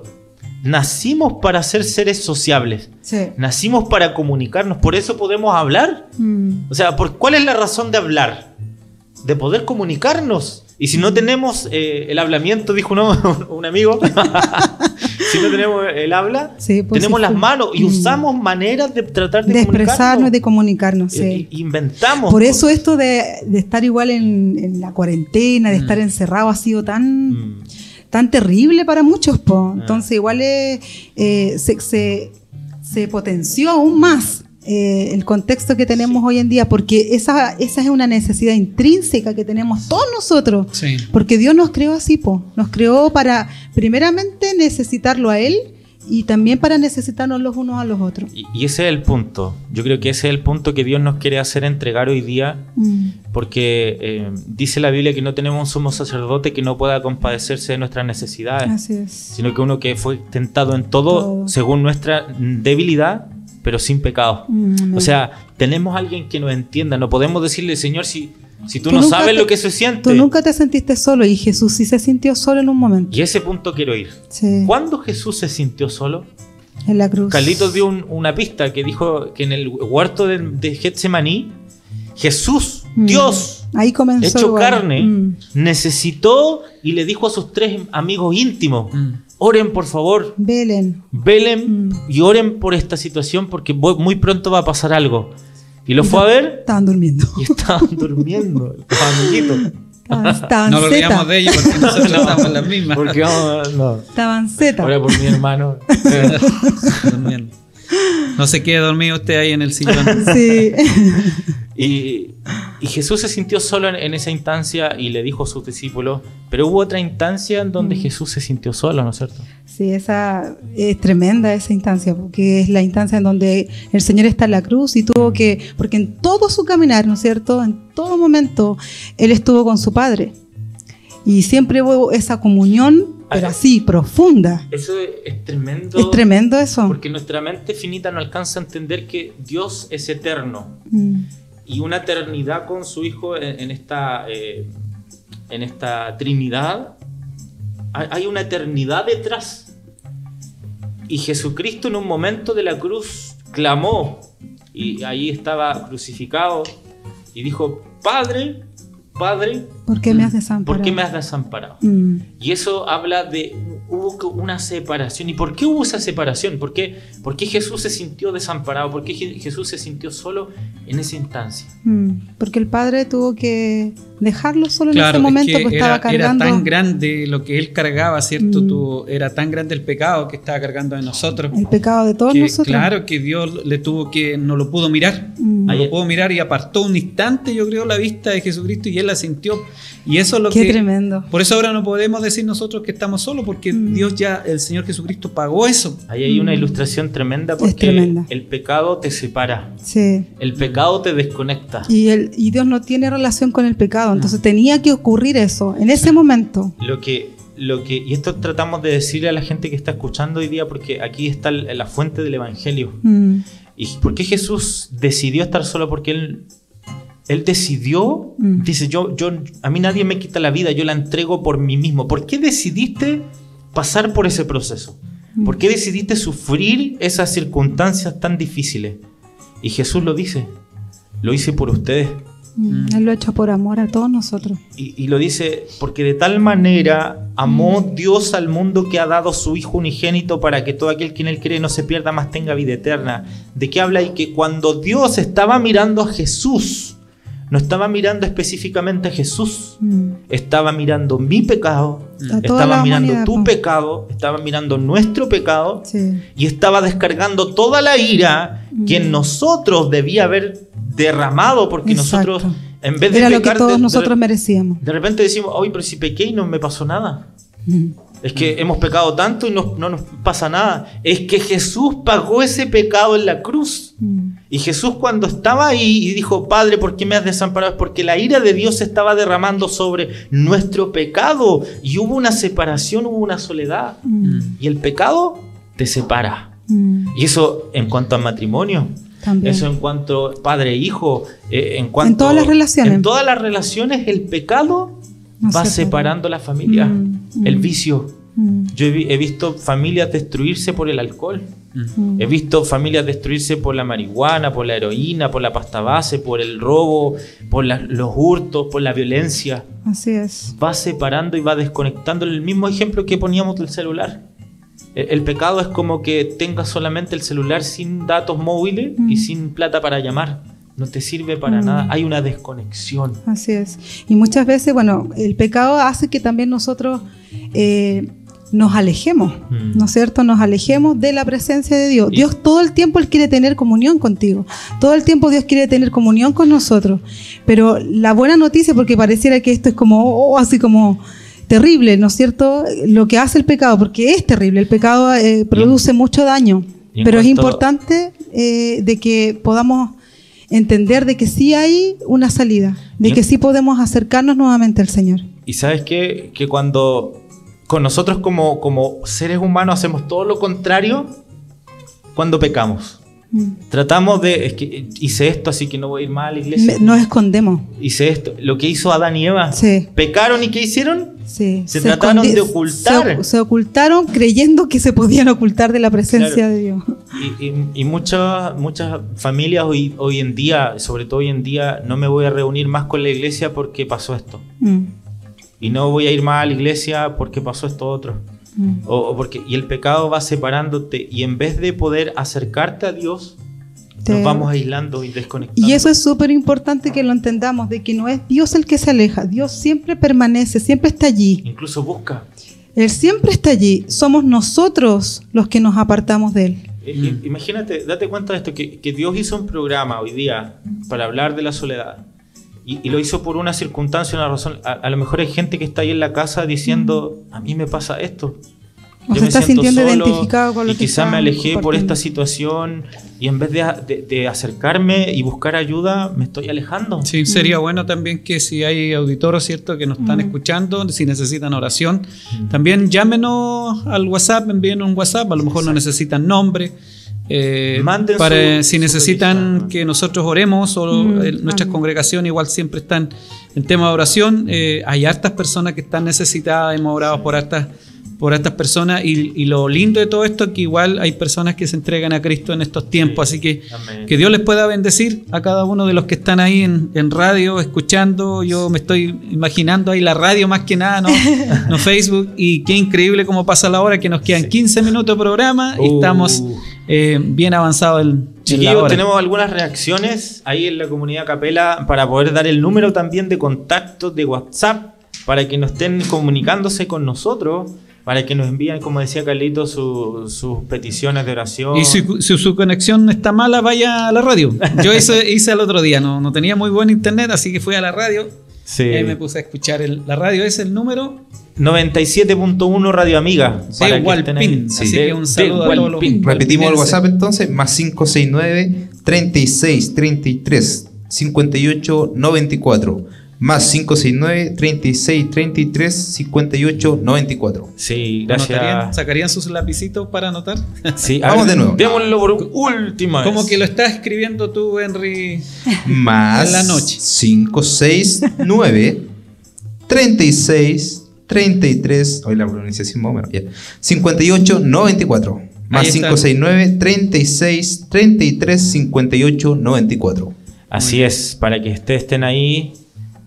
Nacimos para ser seres sociables. Sí. Nacimos para comunicarnos, por eso podemos hablar. Mm. O sea, ¿por ¿cuál es la razón de hablar? De poder comunicarnos. Y si no tenemos eh, el hablamiento, dijo uno- un amigo, si no tenemos el habla, Sí, pues tenemos sí, las pues. manos y Mm. usamos maneras de tratar de, De expresarnos y de comunicarnos. sí. Inventamos. Por eso esto de, de estar igual en, en la cuarentena, de Mm. estar encerrado ha sido tan. Tan terrible para muchos, po. Entonces igual eh, se, se- se potenció aún más eh, el contexto que tenemos hoy en día, porque esa, esa es una necesidad intrínseca que tenemos todos nosotros. Sí. Porque Dios nos creó así, po. Nos creó para, primeramente, necesitarlo a Él y también para necesitarnos los unos a los otros. Y, y ese es el punto. Yo creo que ese es el punto que Dios nos quiere hacer entregar hoy día, Mm. porque eh, dice la Biblia que no tenemos un sumo sacerdote que no pueda compadecerse de nuestras necesidades, Así es. sino que uno que fue tentado en todo, Todo. según nuestra debilidad, pero sin pecado. Mm. O sea, tenemos alguien que nos entienda. No podemos decirle, Señor, si, si tú, Tú no sabes te- lo que se siente. Tú nunca te sentiste solo y Jesús sí se sintió solo en un momento. Y ese punto quiero ir. Sí, ¿Cuándo Jesús se sintió solo? en la cruz. Carlitos dio un- una pista que dijo que en el huerto de, de Getsemaní, Jesús, Mm. Dios, Ahí comenzó. hecho igual. carne, Mm. necesitó y le dijo a sus tres amigos íntimos, Mm. oren por favor, Velen. velen Mm. y oren por esta situación porque muy pronto va a pasar algo. Y lo fue a ver Estaban durmiendo. y estaban durmiendo, los amiguitos. Estaban, estaban No lo de ellos porque nosotros estamos en las mismas. Porque vamos, no. Estaban zeta. Ora por mi hermano. Durmiendo. No se quede dormido usted ahí en el sillón. Sí. Y, y Jesús se sintió solo en, en esa instancia y le dijo a sus discípulos, pero hubo otra instancia en Mm. donde Jesús se sintió solo, ¿no es cierto? Sí, esa es tremenda esa instancia, porque es la instancia en donde el Señor está en la cruz y tuvo que, porque en todo su caminar, ¿no es cierto? En todo momento, Él estuvo con su Padre. Y siempre hubo esa comunión, pero así, profunda. Eso es, tremendo. Es tremendo eso. Porque nuestra mente finita no alcanza a entender que Dios es eterno Mm, y una eternidad con su Hijo en, esta, eh, en esta Trinidad. Hay, hay una eternidad detrás. Y Jesucristo en un momento de la cruz clamó y ahí estaba crucificado y dijo, Padre, Padre, ¿Por qué me has desamparado? ¿por qué me has desamparado? Mm, Y eso habla de hubo una separación. ¿Y por qué hubo esa separación? ¿Por qué, por qué Jesús se sintió desamparado? ¿Por qué Je- Jesús se sintió solo en esa instancia? mm, porque el Padre tuvo que dejarlo solo en Claro, ese momento es que porque era, estaba era cargando. tan grande lo que él cargaba, ¿cierto? Mm. Tú- era tan grande el pecado que estaba cargando de nosotros. el pecado de todos que, nosotros. Claro que Dios le tuvo que, no lo pudo mirar. Mm. No lo pudo mirar y apartó un instante, yo creo, la vista de Jesucristo y él la sintió. Y eso es lo Qué que. tremendo. Por eso ahora no podemos decir nosotros que estamos solos, porque Mm. Dios ya, el Señor Jesucristo pagó eso. Ahí hay una ilustración tremenda porque tremenda. el pecado te separa, Sí. el pecado te desconecta. Y, el, y Dios no tiene relación con el pecado, entonces tenía que ocurrir eso en ese momento. Lo que, lo que, y esto tratamos de decirle a la gente que está escuchando hoy día porque aquí está la fuente del Evangelio. Mm, ¿Y por qué Jesús decidió estar solo? Porque él, él decidió, Mm. dice, yo, yo, a mí nadie me quita la vida, yo la entrego por mí mismo. ¿Por qué decidiste pasar por ese proceso? ¿Por qué decidiste sufrir esas circunstancias tan difíciles? Y Jesús lo dice, lo hice por ustedes. mm, Él lo ha hecho por amor a todos nosotros. Y, y lo dice, porque de tal manera amó Dios al mundo que ha dado su Hijo unigénito para que todo aquel que en él cree no se pierda, más tenga vida eterna. ¿De qué habla? Y que cuando Dios estaba mirando a Jesús, no estaba mirando específicamente a Jesús, Mm, estaba mirando mi pecado, A estaba mirando tu po. pecado, estaba mirando nuestro pecado Sí. y estaba descargando toda la ira que en nosotros debía haber derramado porque. Exacto. nosotros en vez de Era lo que todos de- de- nosotros merecíamos. de repente decimos, hoy pero si pequé y no me pasó nada. Mm, Es que hemos pecado tanto y no, no nos pasa nada. Es que Jesús pagó ese pecado en la cruz. mm, Y Jesús cuando estaba ahí y dijo, Padre, ¿por qué me has desamparado? Es porque la ira de Dios se estaba derramando sobre nuestro pecado. Y hubo una separación, hubo una soledad. mm, Y el pecado te separa. Y eso en cuanto al matrimonio. También. Eso en cuanto padre-hijo, eh, en cuanto... En todas las relaciones. En todas las relaciones el pecado va separa. separando la familia. Mm, El mm. vicio. Mm, Yo he, vi- he visto familias destruirse por el alcohol. He visto familias destruirse por la marihuana, por la heroína, por la pasta base, por el robo, por la- los hurtos, por la violencia. Así es. Va separando y va desconectando. El mismo ejemplo que poníamos del celular. El, el pecado es como que tengas solamente el celular sin datos móviles y Mm. sin plata para llamar. no te sirve para Mm. nada. Hay una desconexión. Así es. Y muchas veces, bueno, el pecado hace que también nosotros eh, nos alejemos, Mm. ¿no es cierto? Nos alejemos de la presencia de Dios. Y- Dios todo el tiempo Él quiere tener comunión contigo. Todo el tiempo Dios quiere tener comunión con nosotros. Pero la buena noticia, porque pareciera que esto es como, oh, así como terrible, ¿no es cierto? Lo que hace el pecado, porque es terrible. El pecado eh, produce mucho daño. Pero es cuanto- importante eh, de que podamos entender de que sí hay una salida, de que sí podemos acercarnos nuevamente al Señor. Y sabes qué? Que cuando con nosotros como, como seres humanos hacemos todo lo contrario cuando pecamos. Mm. Tratamos de, es que hice esto, así que no voy a ir más a la iglesia. Nos escondemos. Hice esto. Lo que hizo Adán y Eva. Sí. ¿Pecaron y qué hicieron? Sí. Se trataron de ocultar. Se, se ocultaron creyendo que se podían ocultar de la presencia Claro. de Dios. Y, y- y muchas, muchas familias hoy, hoy en día, sobre todo hoy en día, no me voy a reunir más con la iglesia porque pasó esto. Mm, Y no voy a ir más a la iglesia porque pasó esto otro. mm. O, o porque, y el pecado va separándote y en vez de poder acercarte a Dios, Te- nos vamos aislando y desconectando. Y eso es súper importante que lo entendamos, de que no es Dios el que se aleja, Dios siempre permanece, siempre está allí. Incluso busca. Él siempre está allí, somos nosotros los que nos apartamos de Él. I- Imagínate, date cuenta de esto, que, que Dios hizo un programa hoy día para hablar de la soledad. Y, y lo hizo por una circunstancia, una razón. A, a lo mejor hay gente que está ahí en la casa diciendo, a mí me pasa esto. O Yo se me está siento sintiendo solo identificado con lo y que quizá me alejé por esta situación y en vez de, de- de acercarme y buscar ayuda, me estoy alejando. Sí, sería bueno también que si hay auditores, ¿cierto?, que nos están Mm. escuchando, si necesitan oración, también llámenos al WhatsApp, envíen un WhatsApp, a lo mejor no necesitan nombre. eh, Manden para su- si necesitan que nosotros oremos o Mm, nuestras congregaciones igual siempre están en tema de oración eh, hay hartas personas que están necesitadas hemos orado por hartas por estas personas y, y lo lindo de todo esto es que igual hay personas que se entregan a Cristo en estos tiempos así que Amén. que Dios les pueda bendecir a cada uno de los que están ahí en, en radio, escuchando. Yo me estoy imaginando ahí la radio más que nada, ¿no? no Facebook. Y qué increíble cómo pasa la hora, que nos quedan Sí. 15 minutos de programa y Uh. estamos eh, bien avanzados en, en la Chiquillos, tenemos algunas reacciones ahí en la comunidad Capela para poder dar el número también de contacto de WhatsApp para que nos estén comunicándose con nosotros, para que nos envíen, como decía Carlito, su- sus peticiones de oración. Y si, si su conexión está mala, vaya a la radio. Yo hice, hice el otro día, no, no tenía muy buen internet, así que fui a la radio. Sí. Y ahí me puse a escuchar el- la radio. Es el número 97.1 Radio Amiga. para que estén ahí. Walpin. Así De- que un de saludo a todos los- Walpin. Repetimos el. WhatsApp entonces, más 569 36 33 58 94. Más 569 36 33 58 94. Sí, ¿Anotarían? gracias. ¿Sacarían sus lapicitos para anotar? Sí, Vamos ver, de nuevo. Démoslo por última vez. Como que lo estás escribiendo tú, Henry. Más En la noche. 569 36 33. Hoy la pronunciación más o menos. ya. 58 94. Más Ahí está. 569 36 33 58 94. Así es, para que ustedes estén ahí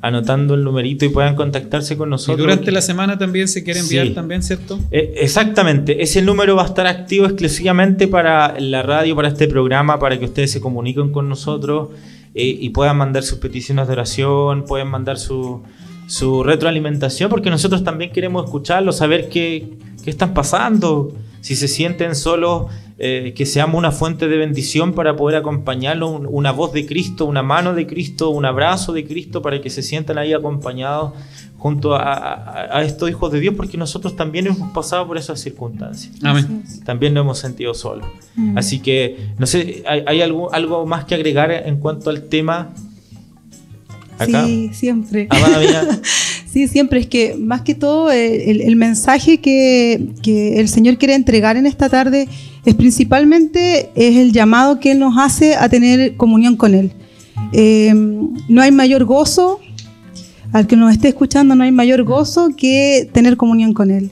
anotando el numerito y puedan contactarse con Y nosotros. durante la semana también se quiere enviar Sí. también, ¿cierto? Eh, exactamente, ese número va a estar activo exclusivamente para la radio, para este programa, para que ustedes se comuniquen con nosotros eh, y puedan mandar sus peticiones de oración, pueden mandar su, su retroalimentación, porque nosotros también queremos escucharlos, saber qué, qué están pasando, si se sienten solos, eh, que seamos una fuente de bendición para poder acompañarlos, un- una voz de Cristo, una mano de Cristo, un abrazo de Cristo, para que se sientan ahí acompañados junto a, a- a estos hijos de Dios, porque nosotros también hemos pasado por esas circunstancias. Amén. También nos hemos sentido solos. Mm. Así que, no sé, ¿hay, hay algo, algo más que agregar en cuanto al tema? Acá. Sí, siempre. Amada mía. Sí, siempre es que más que todo el, el mensaje que, que el Señor quiere entregar en esta tarde es principalmente es el llamado que Él nos hace a tener comunión con Él. Eh, no hay mayor gozo, al que nos esté escuchando, no hay mayor gozo que tener comunión con Él.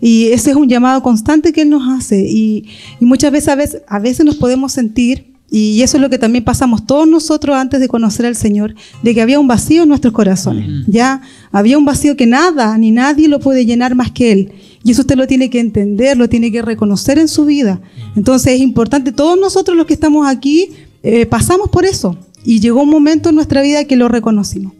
Y ese es un llamado constante que Él nos hace. Y, y muchas veces a, veces a veces nos podemos sentir, y eso es lo que también pasamos todos nosotros antes de conocer al Señor, de que había un vacío en nuestros corazones. Ya había un vacío que nada ni nadie lo puede llenar más que Él. Y eso usted lo tiene que entender, lo tiene que reconocer en su vida. Entonces es importante, todos nosotros los que estamos aquí eh, pasamos por eso. y llegó un momento en nuestra vida que lo reconocimos.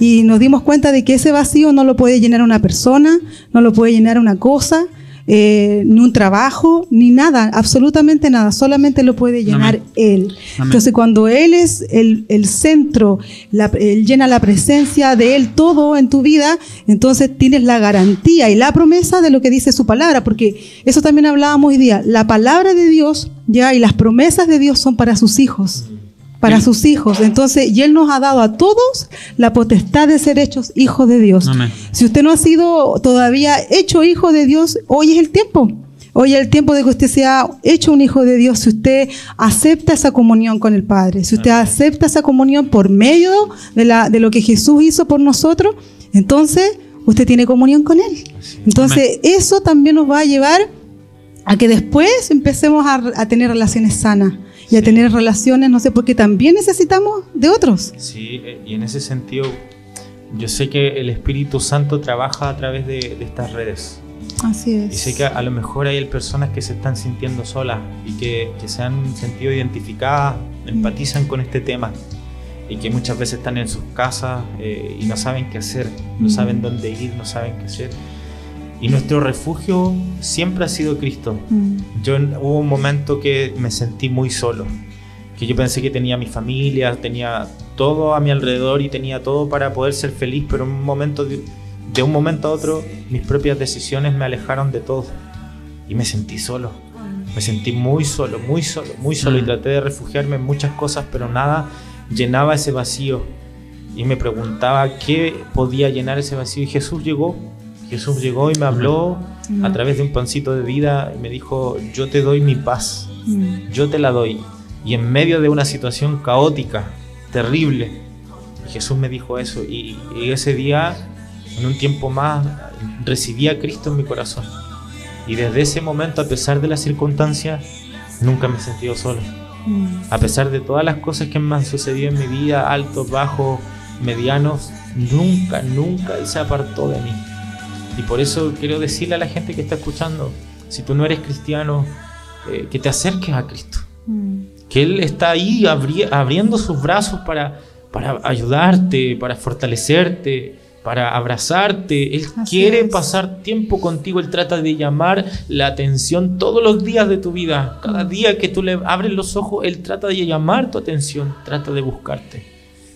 Y nos dimos cuenta de que ese vacío no lo puede llenar una persona, no lo puede llenar una cosa, eh, ni un trabajo, ni nada, absolutamente nada, solamente lo puede llenar Amén. Él. Amén. Entonces cuando Él es el, el centro, la- Él llena la presencia de Él todo en tu vida, entonces tienes la garantía y la promesa de lo que dice su palabra, porque eso también hablábamos hoy día, la palabra de Dios ya y las promesas de Dios son para sus hijos. Para Sí. sus hijos. Entonces, y Él nos ha dado a todos la potestad de ser hechos hijos de Dios. Amén. Si usted no ha sido todavía hecho hijo de Dios, hoy es el tiempo. Hoy es el tiempo de que usted sea hecho un hijo de Dios. Si usted acepta esa comunión con el Padre, si usted acepta esa comunión por medio de, la, de lo que Jesús hizo por nosotros, entonces usted tiene comunión con Él. Entonces, eso también nos va a llevar a que después empecemos a, a tener relaciones sanas y a tener relaciones, no sé, porque también necesitamos de otros. Sí, eh, y en ese sentido, yo sé que el Espíritu Santo trabaja a través de, de estas redes. Así es. Y sé que a lo mejor hay personas que se están sintiendo solas y que, que se han sentido identificadas, empatizan con este tema y que muchas veces están en sus casas eh, y no saben qué hacer, no Mm. saben dónde ir, no saben qué hacer. Y nuestro refugio siempre ha sido Cristo. Mm. Yo en- hubo un momento que me sentí muy solo, que yo pensé que tenía mi familia, tenía todo a mi alrededor y tenía todo para poder ser feliz, pero en un momento de, de un momento a otro mis propias decisiones me alejaron de todo y me sentí solo. Me sentí muy solo, muy solo, muy solo y Mm. traté de refugiarme en muchas cosas, pero nada llenaba ese vacío. Y me preguntaba qué podía llenar ese vacío y Jesús llegó. Jesús llegó y me habló Mm. a través de un pancito de vida y me dijo, yo te doy mi paz, Mm. yo te la doy. Y en medio de una situación caótica, terrible, Jesús me dijo eso y, y ese día, en un tiempo más, recibí a Cristo en mi corazón. Y desde ese momento, a pesar de las circunstancias, nunca me he sentido solo. Mm. A pesar de todas las cosas que me han sucedido en mi vida, altos, bajos, medianos, nunca, nunca Él se apartó de mí. Y por eso quiero decirle a la gente que está escuchando, si tú no eres cristiano, eh, que te acerques a Cristo. Mm. Que Él está ahí abri- abriendo sus brazos para, para ayudarte, para fortalecerte, para abrazarte. Él Así quiere es. pasar tiempo contigo. Él trata de llamar la atención todos los días de tu vida. Cada día que tú le abres los ojos, Él trata de llamar tu atención, trata de buscarte.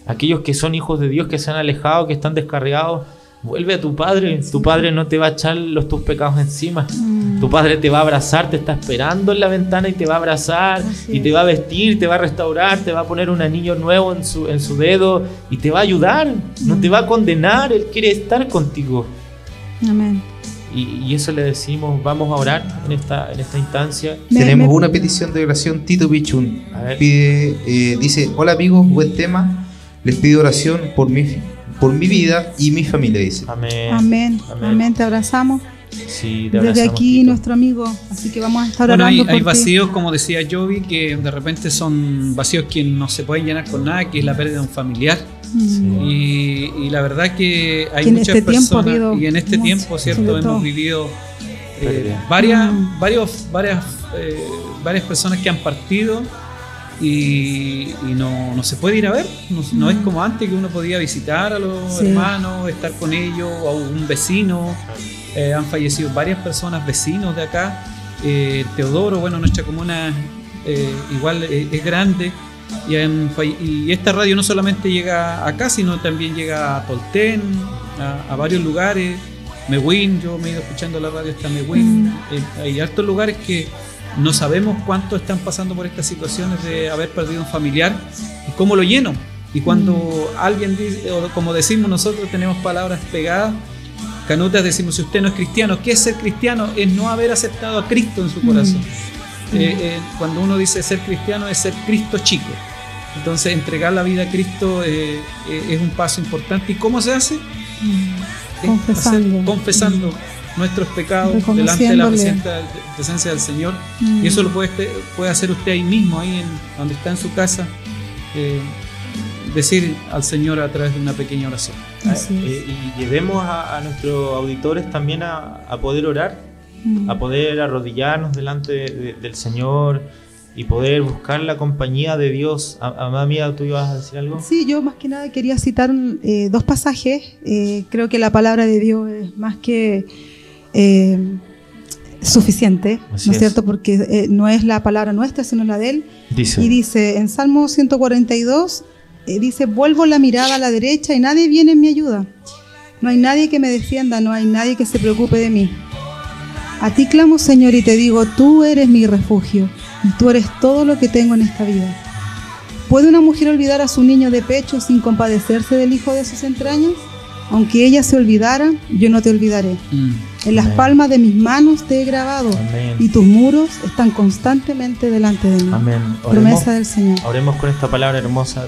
Aquellos que son hijos de Dios, que se han alejado, que están descarriados, vuelve a tu Padre. Tu Padre no te va a echar los, tus pecados encima. Mm. Tu padre te va a abrazar, te está esperando en la ventana y te va a abrazar Así y te va a vestir, te va a restaurar, te va a poner un anillo nuevo en su, en su dedo y te va a ayudar, no te va a condenar, Él quiere estar contigo. Amén. Y, y eso le decimos, vamos a orar en esta, en esta instancia. Me- Tenemos me- una petición de oración, Tito Pichun. A ver. Pide, eh, dice, hola amigos, buen tema. Les pido oración por mi, por mi vida y mi familia, dice. Amén. Amén. Amén. Amén. Te abrazamos. Sí, te Desde abrazamos, aquí, Tito. nuestro amigo. Así que vamos a estar Bueno, hay, orando hay por vacíos, como decía Jovi, que de repente son vacíos que no se pueden llenar con nada, que es la pérdida de un familiar. Mm. Y, y la verdad que hay Que muchas este ha personas, y en este mucho, tiempo, ¿cierto? Hemos vivido eh, varias, Mm. varios, varias, eh, varias personas que han partido y, y no, no se puede ir a ver. No, no es como antes que uno podía visitar a los Mm. Sí. hermanos, estar con ellos, a un vecino. Eh, han fallecido varias personas, vecinos de acá. Eh, Teodoro, bueno, nuestra comuna eh, igual es grande. Y, falle- y esta radio no solamente llega acá, sino también llega a Tolten, a, a varios lugares. Mewin, yo me he ido escuchando la radio hasta Mewin. Mm. Eh, hay hartos lugares que no sabemos cuánto están pasando por estas situaciones de haber perdido un familiar y cómo lo lleno. Y cuando Mm. alguien dice, o como decimos nosotros, tenemos palabras pegadas, canutas decimos, si usted no es cristiano, ¿qué es ser cristiano? Es no haber aceptado a Cristo en su Mm. corazón. Eh, eh, cuando uno dice ser cristiano es ser Cristo chico. Entonces entregar la vida a Cristo eh, es un paso importante. ¿Y cómo se hace? Es Confesando. hacer- confesando nuestros pecados delante de la presencia, presencia del Señor. Mm. Y eso lo puede, puede hacer usted ahí mismo, ahí en, donde está en su casa, eh, decir al Señor a través de una pequeña oración. Eh, y llevemos a, a nuestros auditores también a, a poder orar, Mm. a poder arrodillarnos delante de- de- del Señor, y poder buscar la compañía de Dios. Amada mía, ¿tú ibas a decir algo? Sí, yo más que nada quería citar eh, dos pasajes. Eh, creo que la palabra de Dios es más que eh, suficiente, Así ¿no es cierto? Porque eh, no es la palabra nuestra, sino la de Él. Dice. Y dice en Salmo 142, eh, dice, vuelvo la mirada a la derecha y nadie viene en mi ayuda. No hay nadie que me defienda, no hay nadie que se preocupe de mí. A ti clamo, Señor, y te digo, tú eres mi refugio y tú eres todo lo que tengo en esta vida. ¿Puede una mujer olvidar a su niño de pecho sin compadecerse del hijo de sus entrañas? Aunque ella se olvidara, yo no te olvidaré. Mm. En las Amén. palmas de mis manos te he grabado Amén. y tus muros están constantemente delante de mí. Amén. Oremos, Promesa del Señor. oremos con esta palabra hermosa.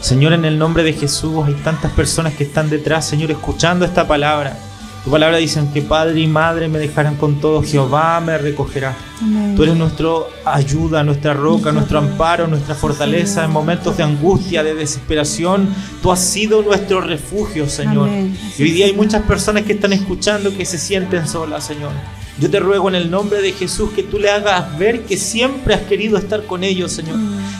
Señor, en el nombre de Jesús hay tantas personas que están detrás, Señor, escuchando esta palabra. Tu palabra dice que padre y madre me dejarán con todo, Jehová me recogerá. Amén. Tú eres nuestra ayuda, nuestra roca, nuestro amparo, nuestra fortaleza en momentos de angustia, de desesperación. Tú has sido nuestro refugio, Señor. Y hoy día hay muchas personas que están escuchando que se sienten solas, Señor. Yo te ruego en el nombre de Jesús que tú le hagas ver que siempre has querido estar con ellos, Señor.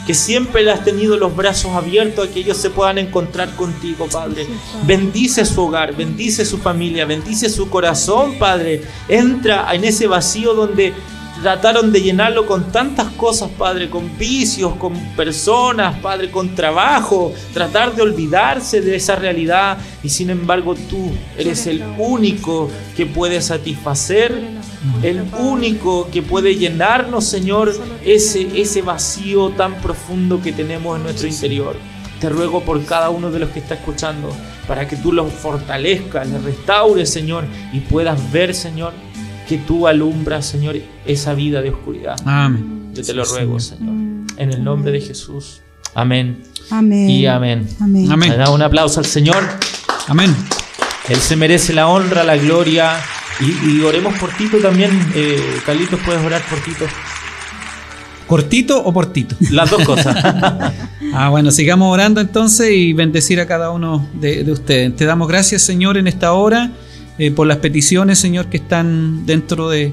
Que siempre le has tenido los brazos abiertos a que ellos se puedan encontrar contigo, Padre. Bendice su hogar, bendice su familia, bendice su corazón, Padre. Entra en ese vacío donde trataron de llenarlo con tantas cosas, Padre, con vicios, con personas, Padre, con trabajo, tratar de olvidarse de esa realidad y sin embargo tú eres el único que puede satisfacer, el único que puede llenarnos, Señor, ese, ese vacío tan profundo que tenemos en nuestro interior. Te ruego por cada uno de los que está escuchando, para que tú los fortalezcas, les restaures, Señor, y puedas ver, Señor, que tú alumbras, Señor, esa vida de oscuridad. Amén. Yo te lo ruego, Señor. En el nombre de Jesús. Amén. Amén. Y amén. Amén. Amén. Le da un aplauso al Señor. Amén. Él se merece la honra, la gloria. Y, y oremos por Tito también. Eh, Carlitos, puedes orar por Tito. ¿Cortito o portito? Las dos cosas. Ah, bueno, sigamos orando entonces y bendecir a cada uno de, de ustedes. Te damos gracias, Señor, en esta hora, eh, por las peticiones, Señor, que están dentro de,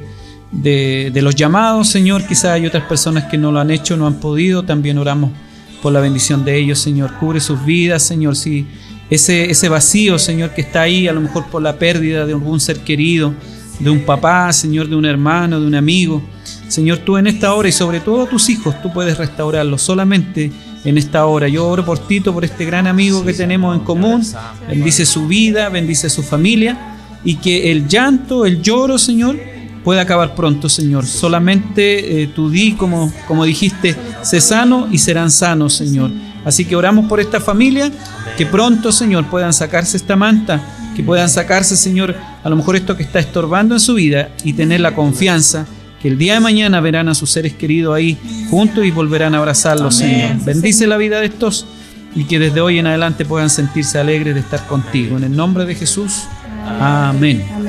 de- de los llamados, Señor. Quizás hay otras personas que no lo han hecho, no han podido. También oramos por la bendición de ellos, Señor. Cubre sus vidas, Señor. Si ese, ese vacío, Señor, que está ahí, a lo mejor por la pérdida de algún ser querido, de un papá, Señor, de un hermano, de un amigo. Señor, tú en esta hora y sobre todo a tus hijos, tú puedes restaurarlos solamente en esta hora. Yo oro por Tito, por este gran amigo que tenemos en común. Bendice su vida, bendice su familia y que el llanto, el lloro, Señor, pueda acabar pronto, Señor. Solamente eh, tú di, como, como dijiste, sé sano y serán sanos, Señor. Así que oramos por esta familia, que pronto, Señor, puedan sacarse esta manta, que puedan sacarse, Señor, a lo mejor esto que está estorbando en su vida y tener la confianza que el día de mañana verán a sus seres queridos ahí juntos y volverán a abrazarlos, Señor. Bendice la vida de estos y que desde hoy en adelante puedan sentirse alegres de estar contigo. En el nombre de Jesús. Amén. Amén.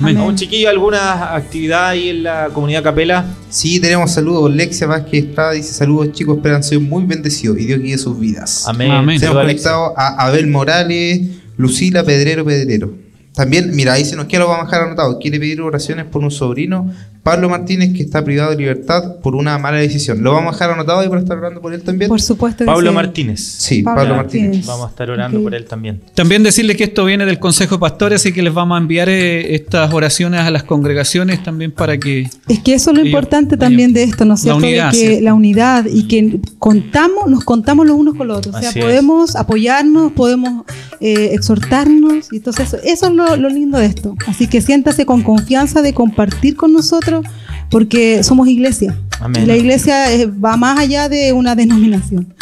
Amén. ¿Un chiquillo alguna actividad ahí en la comunidad Capela? Sí, tenemos saludos. Lexia Vázquez Estrada dice saludos chicos, esperan ser muy bendecidos y Dios guíe sus vidas. Amén. Amén. Saludos, Alexia. conectado a Abel Morales, Lucila Pedrero Pedrero. También, mira, ahí se nos queda, lo vamos a dejar anotado. Quiere pedir oraciones por un sobrino, Pablo Martínez, que está privado de libertad por una mala decisión. Lo vamos a dejar anotado ahí para estar orando por él también. Por supuesto que Pablo sí. Martínez. Sí, Pablo Pablo, Martínez. Martínez. Vamos a estar orando por él también. También decirles que esto viene del Consejo de Pastores, así que les vamos a enviar eh, estas oraciones a las congregaciones también para que Es que eso es lo Ellos- importante ellos- también de esto, ¿no es la cierto? unidad, de que la unidad y que contamos, nos contamos los unos con los otros. O sea, es. podemos apoyarnos, podemos eh, exhortarnos. Y entonces, eso, eso es lo, lo lindo de esto. Así que siéntase con confianza de compartir con nosotros, porque somos iglesia. Amén. Y la iglesia eh, va más allá de una denominación.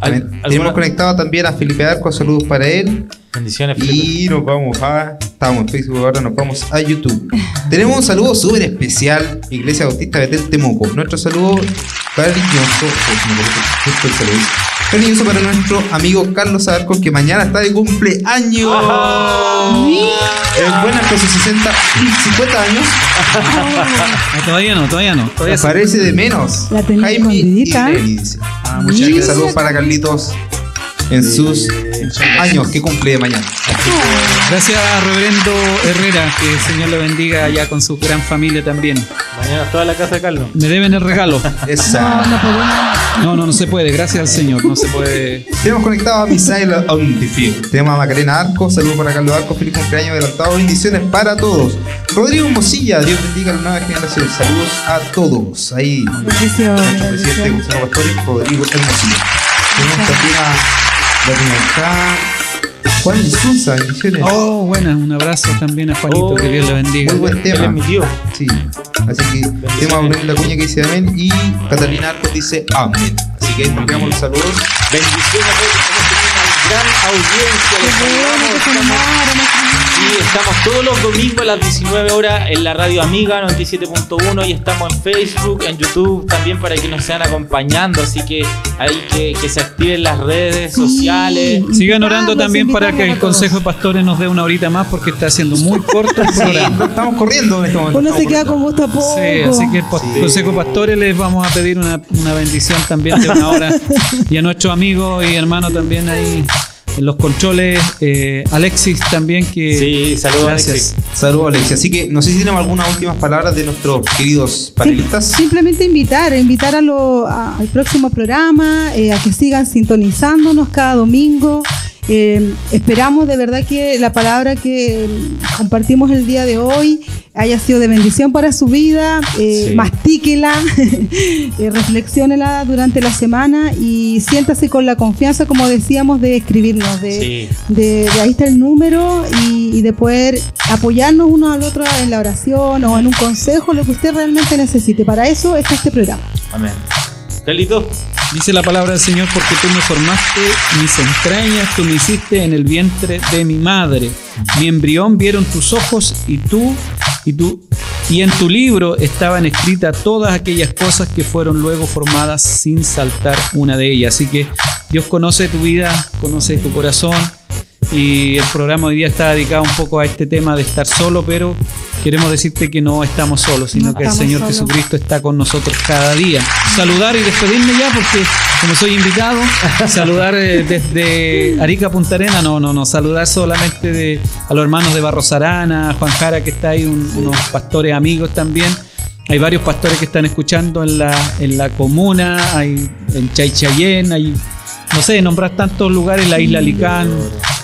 Al- También ¿alguna- Tenemos conectado también a Felipe Arco, saludos para él. Bendiciones, Felipe. Y nos vamos a. Estamos en Facebook, ahora nos vamos a YouTube. Tenemos un saludo súper especial, Iglesia Bautista Betel Temuco. Nuestro saludo cariñoso. se me olvidó justo el saludo. Cariñoso para nuestro amigo Carlos Arcos, que mañana está de cumpleaños. Es buena con sus 60, 50 años. Ah, todavía no, todavía no. Todavía sí. Parece de menos. La tenía Jaime dice. Ah, Muchas gracias. Saludos para Carlitos. En sus años que cumple mañana. Gracias a Reverendo Herrera, que el Señor le bendiga allá con su gran familia también. Mañana toda la casa de Carlos. Me deben el regalo. Esa. No, no, no se puede, gracias al Señor, no se puede. Tenemos conectado a Misael Ontifield. Tenemos a Macarena Arco. Saludos para Carlos Arco. Feliz cumpleaños adelantado. Bendiciones para todos. Rodrigo Mosilla. Dios bendiga a la nueva generación. Saludos a todos. Ahí. Nuestro presidente. Gonzalo Pastori, Rodrigo Hermosilla. Tenemos también a la acá. Juan Insulza. Bendiciones. Oh, buena, un abrazo también a Juanito, Oh, que Dios le bendiga. Muy buen tema. mi tío. Sí. Así que tenemos a Brunel Lacuña que dice amén y Catalina Arcos dice amén. Así que enviamos los saludos. Bendiciones a todos gran audiencia. Les Sí, estamos todos los domingos a las 19 horas en la radio Amiga 97.1 y estamos en Facebook, en YouTube también para que nos sean acompañando. Así que hay que, que se activen las redes sociales. Sigan orando también para que el. Consejo de Pastores nos dé una horita más porque está haciendo muy corto el Sí, programa. estamos corriendo en este momento. Uno se queda con corriendo. gusto a poco. Sí, así que el Sí. Consejo de Pastores les vamos a pedir una, una bendición también de una hora. Y a nuestro amigo y hermano también ahí en los controles, eh, Alexis también, que Sí, saludos. Alexis. Saludos, Alexia. Así que no sé si tenemos algunas últimas palabras de nuestros queridos panelistas. Simplemente invitar, invitar a lo- a- al próximo programa, eh, a que sigan sintonizándonos cada domingo. Eh, esperamos de verdad que la palabra que compartimos el día de hoy haya sido de bendición para su vida. Eh, Sí. Mastíquela, eh, reflexiónela durante la semana y siéntase con la confianza, como decíamos, de escribirnos, de, Sí. de, de ahí está el número y, y de poder apoyarnos uno al otro en la oración o en un consejo, lo que usted realmente necesite. Para eso está este programa. Amén. Carlito, Dice la palabra del Señor, porque tú me formaste mis entrañas, tú me hiciste en el vientre de mi madre. Mi embrión vieron tus ojos y tú, y tú, y en tu libro estaban escritas todas aquellas cosas que fueron luego formadas sin saltar una de ellas. Así que Dios conoce tu vida, conoce tu corazón. Y el programa hoy día está dedicado un poco a este tema de estar solo, pero queremos decirte que no estamos solos, sino No que el Señor solos. Jesucristo está con nosotros cada día. Saludar y despedirme ya, porque como soy invitado, saludar eh, desde Arica Punta Arena, no, no, no, saludar solamente de, a los hermanos de Barros Arana, a Juan Jara, que está ahí, un- unos pastores amigos también. Hay varios pastores que están escuchando en la, en la comuna, hay en Chaychayén, hay, no sé, nombrar tantos lugares, la isla Licán,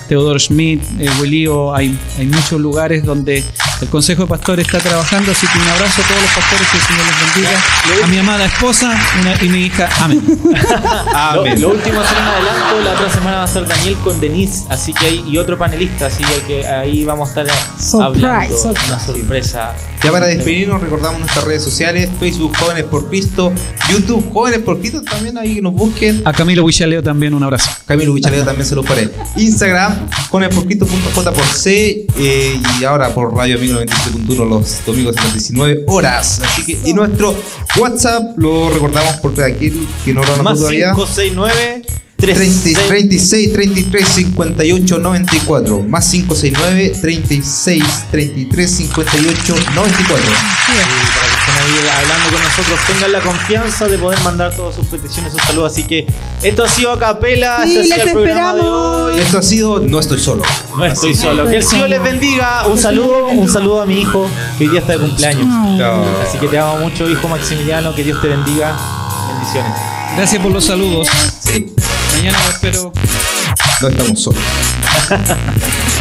Teodoro Schmidt, eh, Huelío, hay, hay muchos lugares donde el Consejo de Pastores está trabajando, así que un abrazo a todos los pastores, que el Señor les bendiga, a mi amada esposa una- y mi hija, amén. lo, lo último hacer un adelanto, la otra semana va a estar Daniel con Denise, así que hay, y otro panelista, así que ahí vamos a estar Surprise, hablando surprise. una sorpresa. Ya para despedirnos, recordamos nuestras redes sociales: Facebook Jóvenes por Cristo, YouTube Jóvenes por Cristo. También ahí que nos busquen. A Camilo Huichaleo también un abrazo. Camilo Huichaleo también se lo pone. Instagram, jóvenesporcristo.j por C. eh, y ahora por Radio Amigo 97.1 los domingos a las 19 horas. Así que, y nuestro WhatsApp lo recordamos porque aquí que no lo anotó todavía. 569 30, 36 36 33 58 94 más 569 36 33 58 94 para que estén ahí hablando con nosotros, tengan la confianza de poder mandar todas sus peticiones, sus saludos. Así que esto ha sido a capela, Sí, este ha sido el programa de hoy. esto ha sido No Estoy Solo No estoy solo. Que el Señor les bendiga. Un saludo, un saludo a mi hijo que hoy día está de cumpleaños. Así que te amo mucho, hijo Maximiliano. Que Dios te bendiga. Bendiciones. Gracias por los saludos. sí, Mañana espero. no estamos solos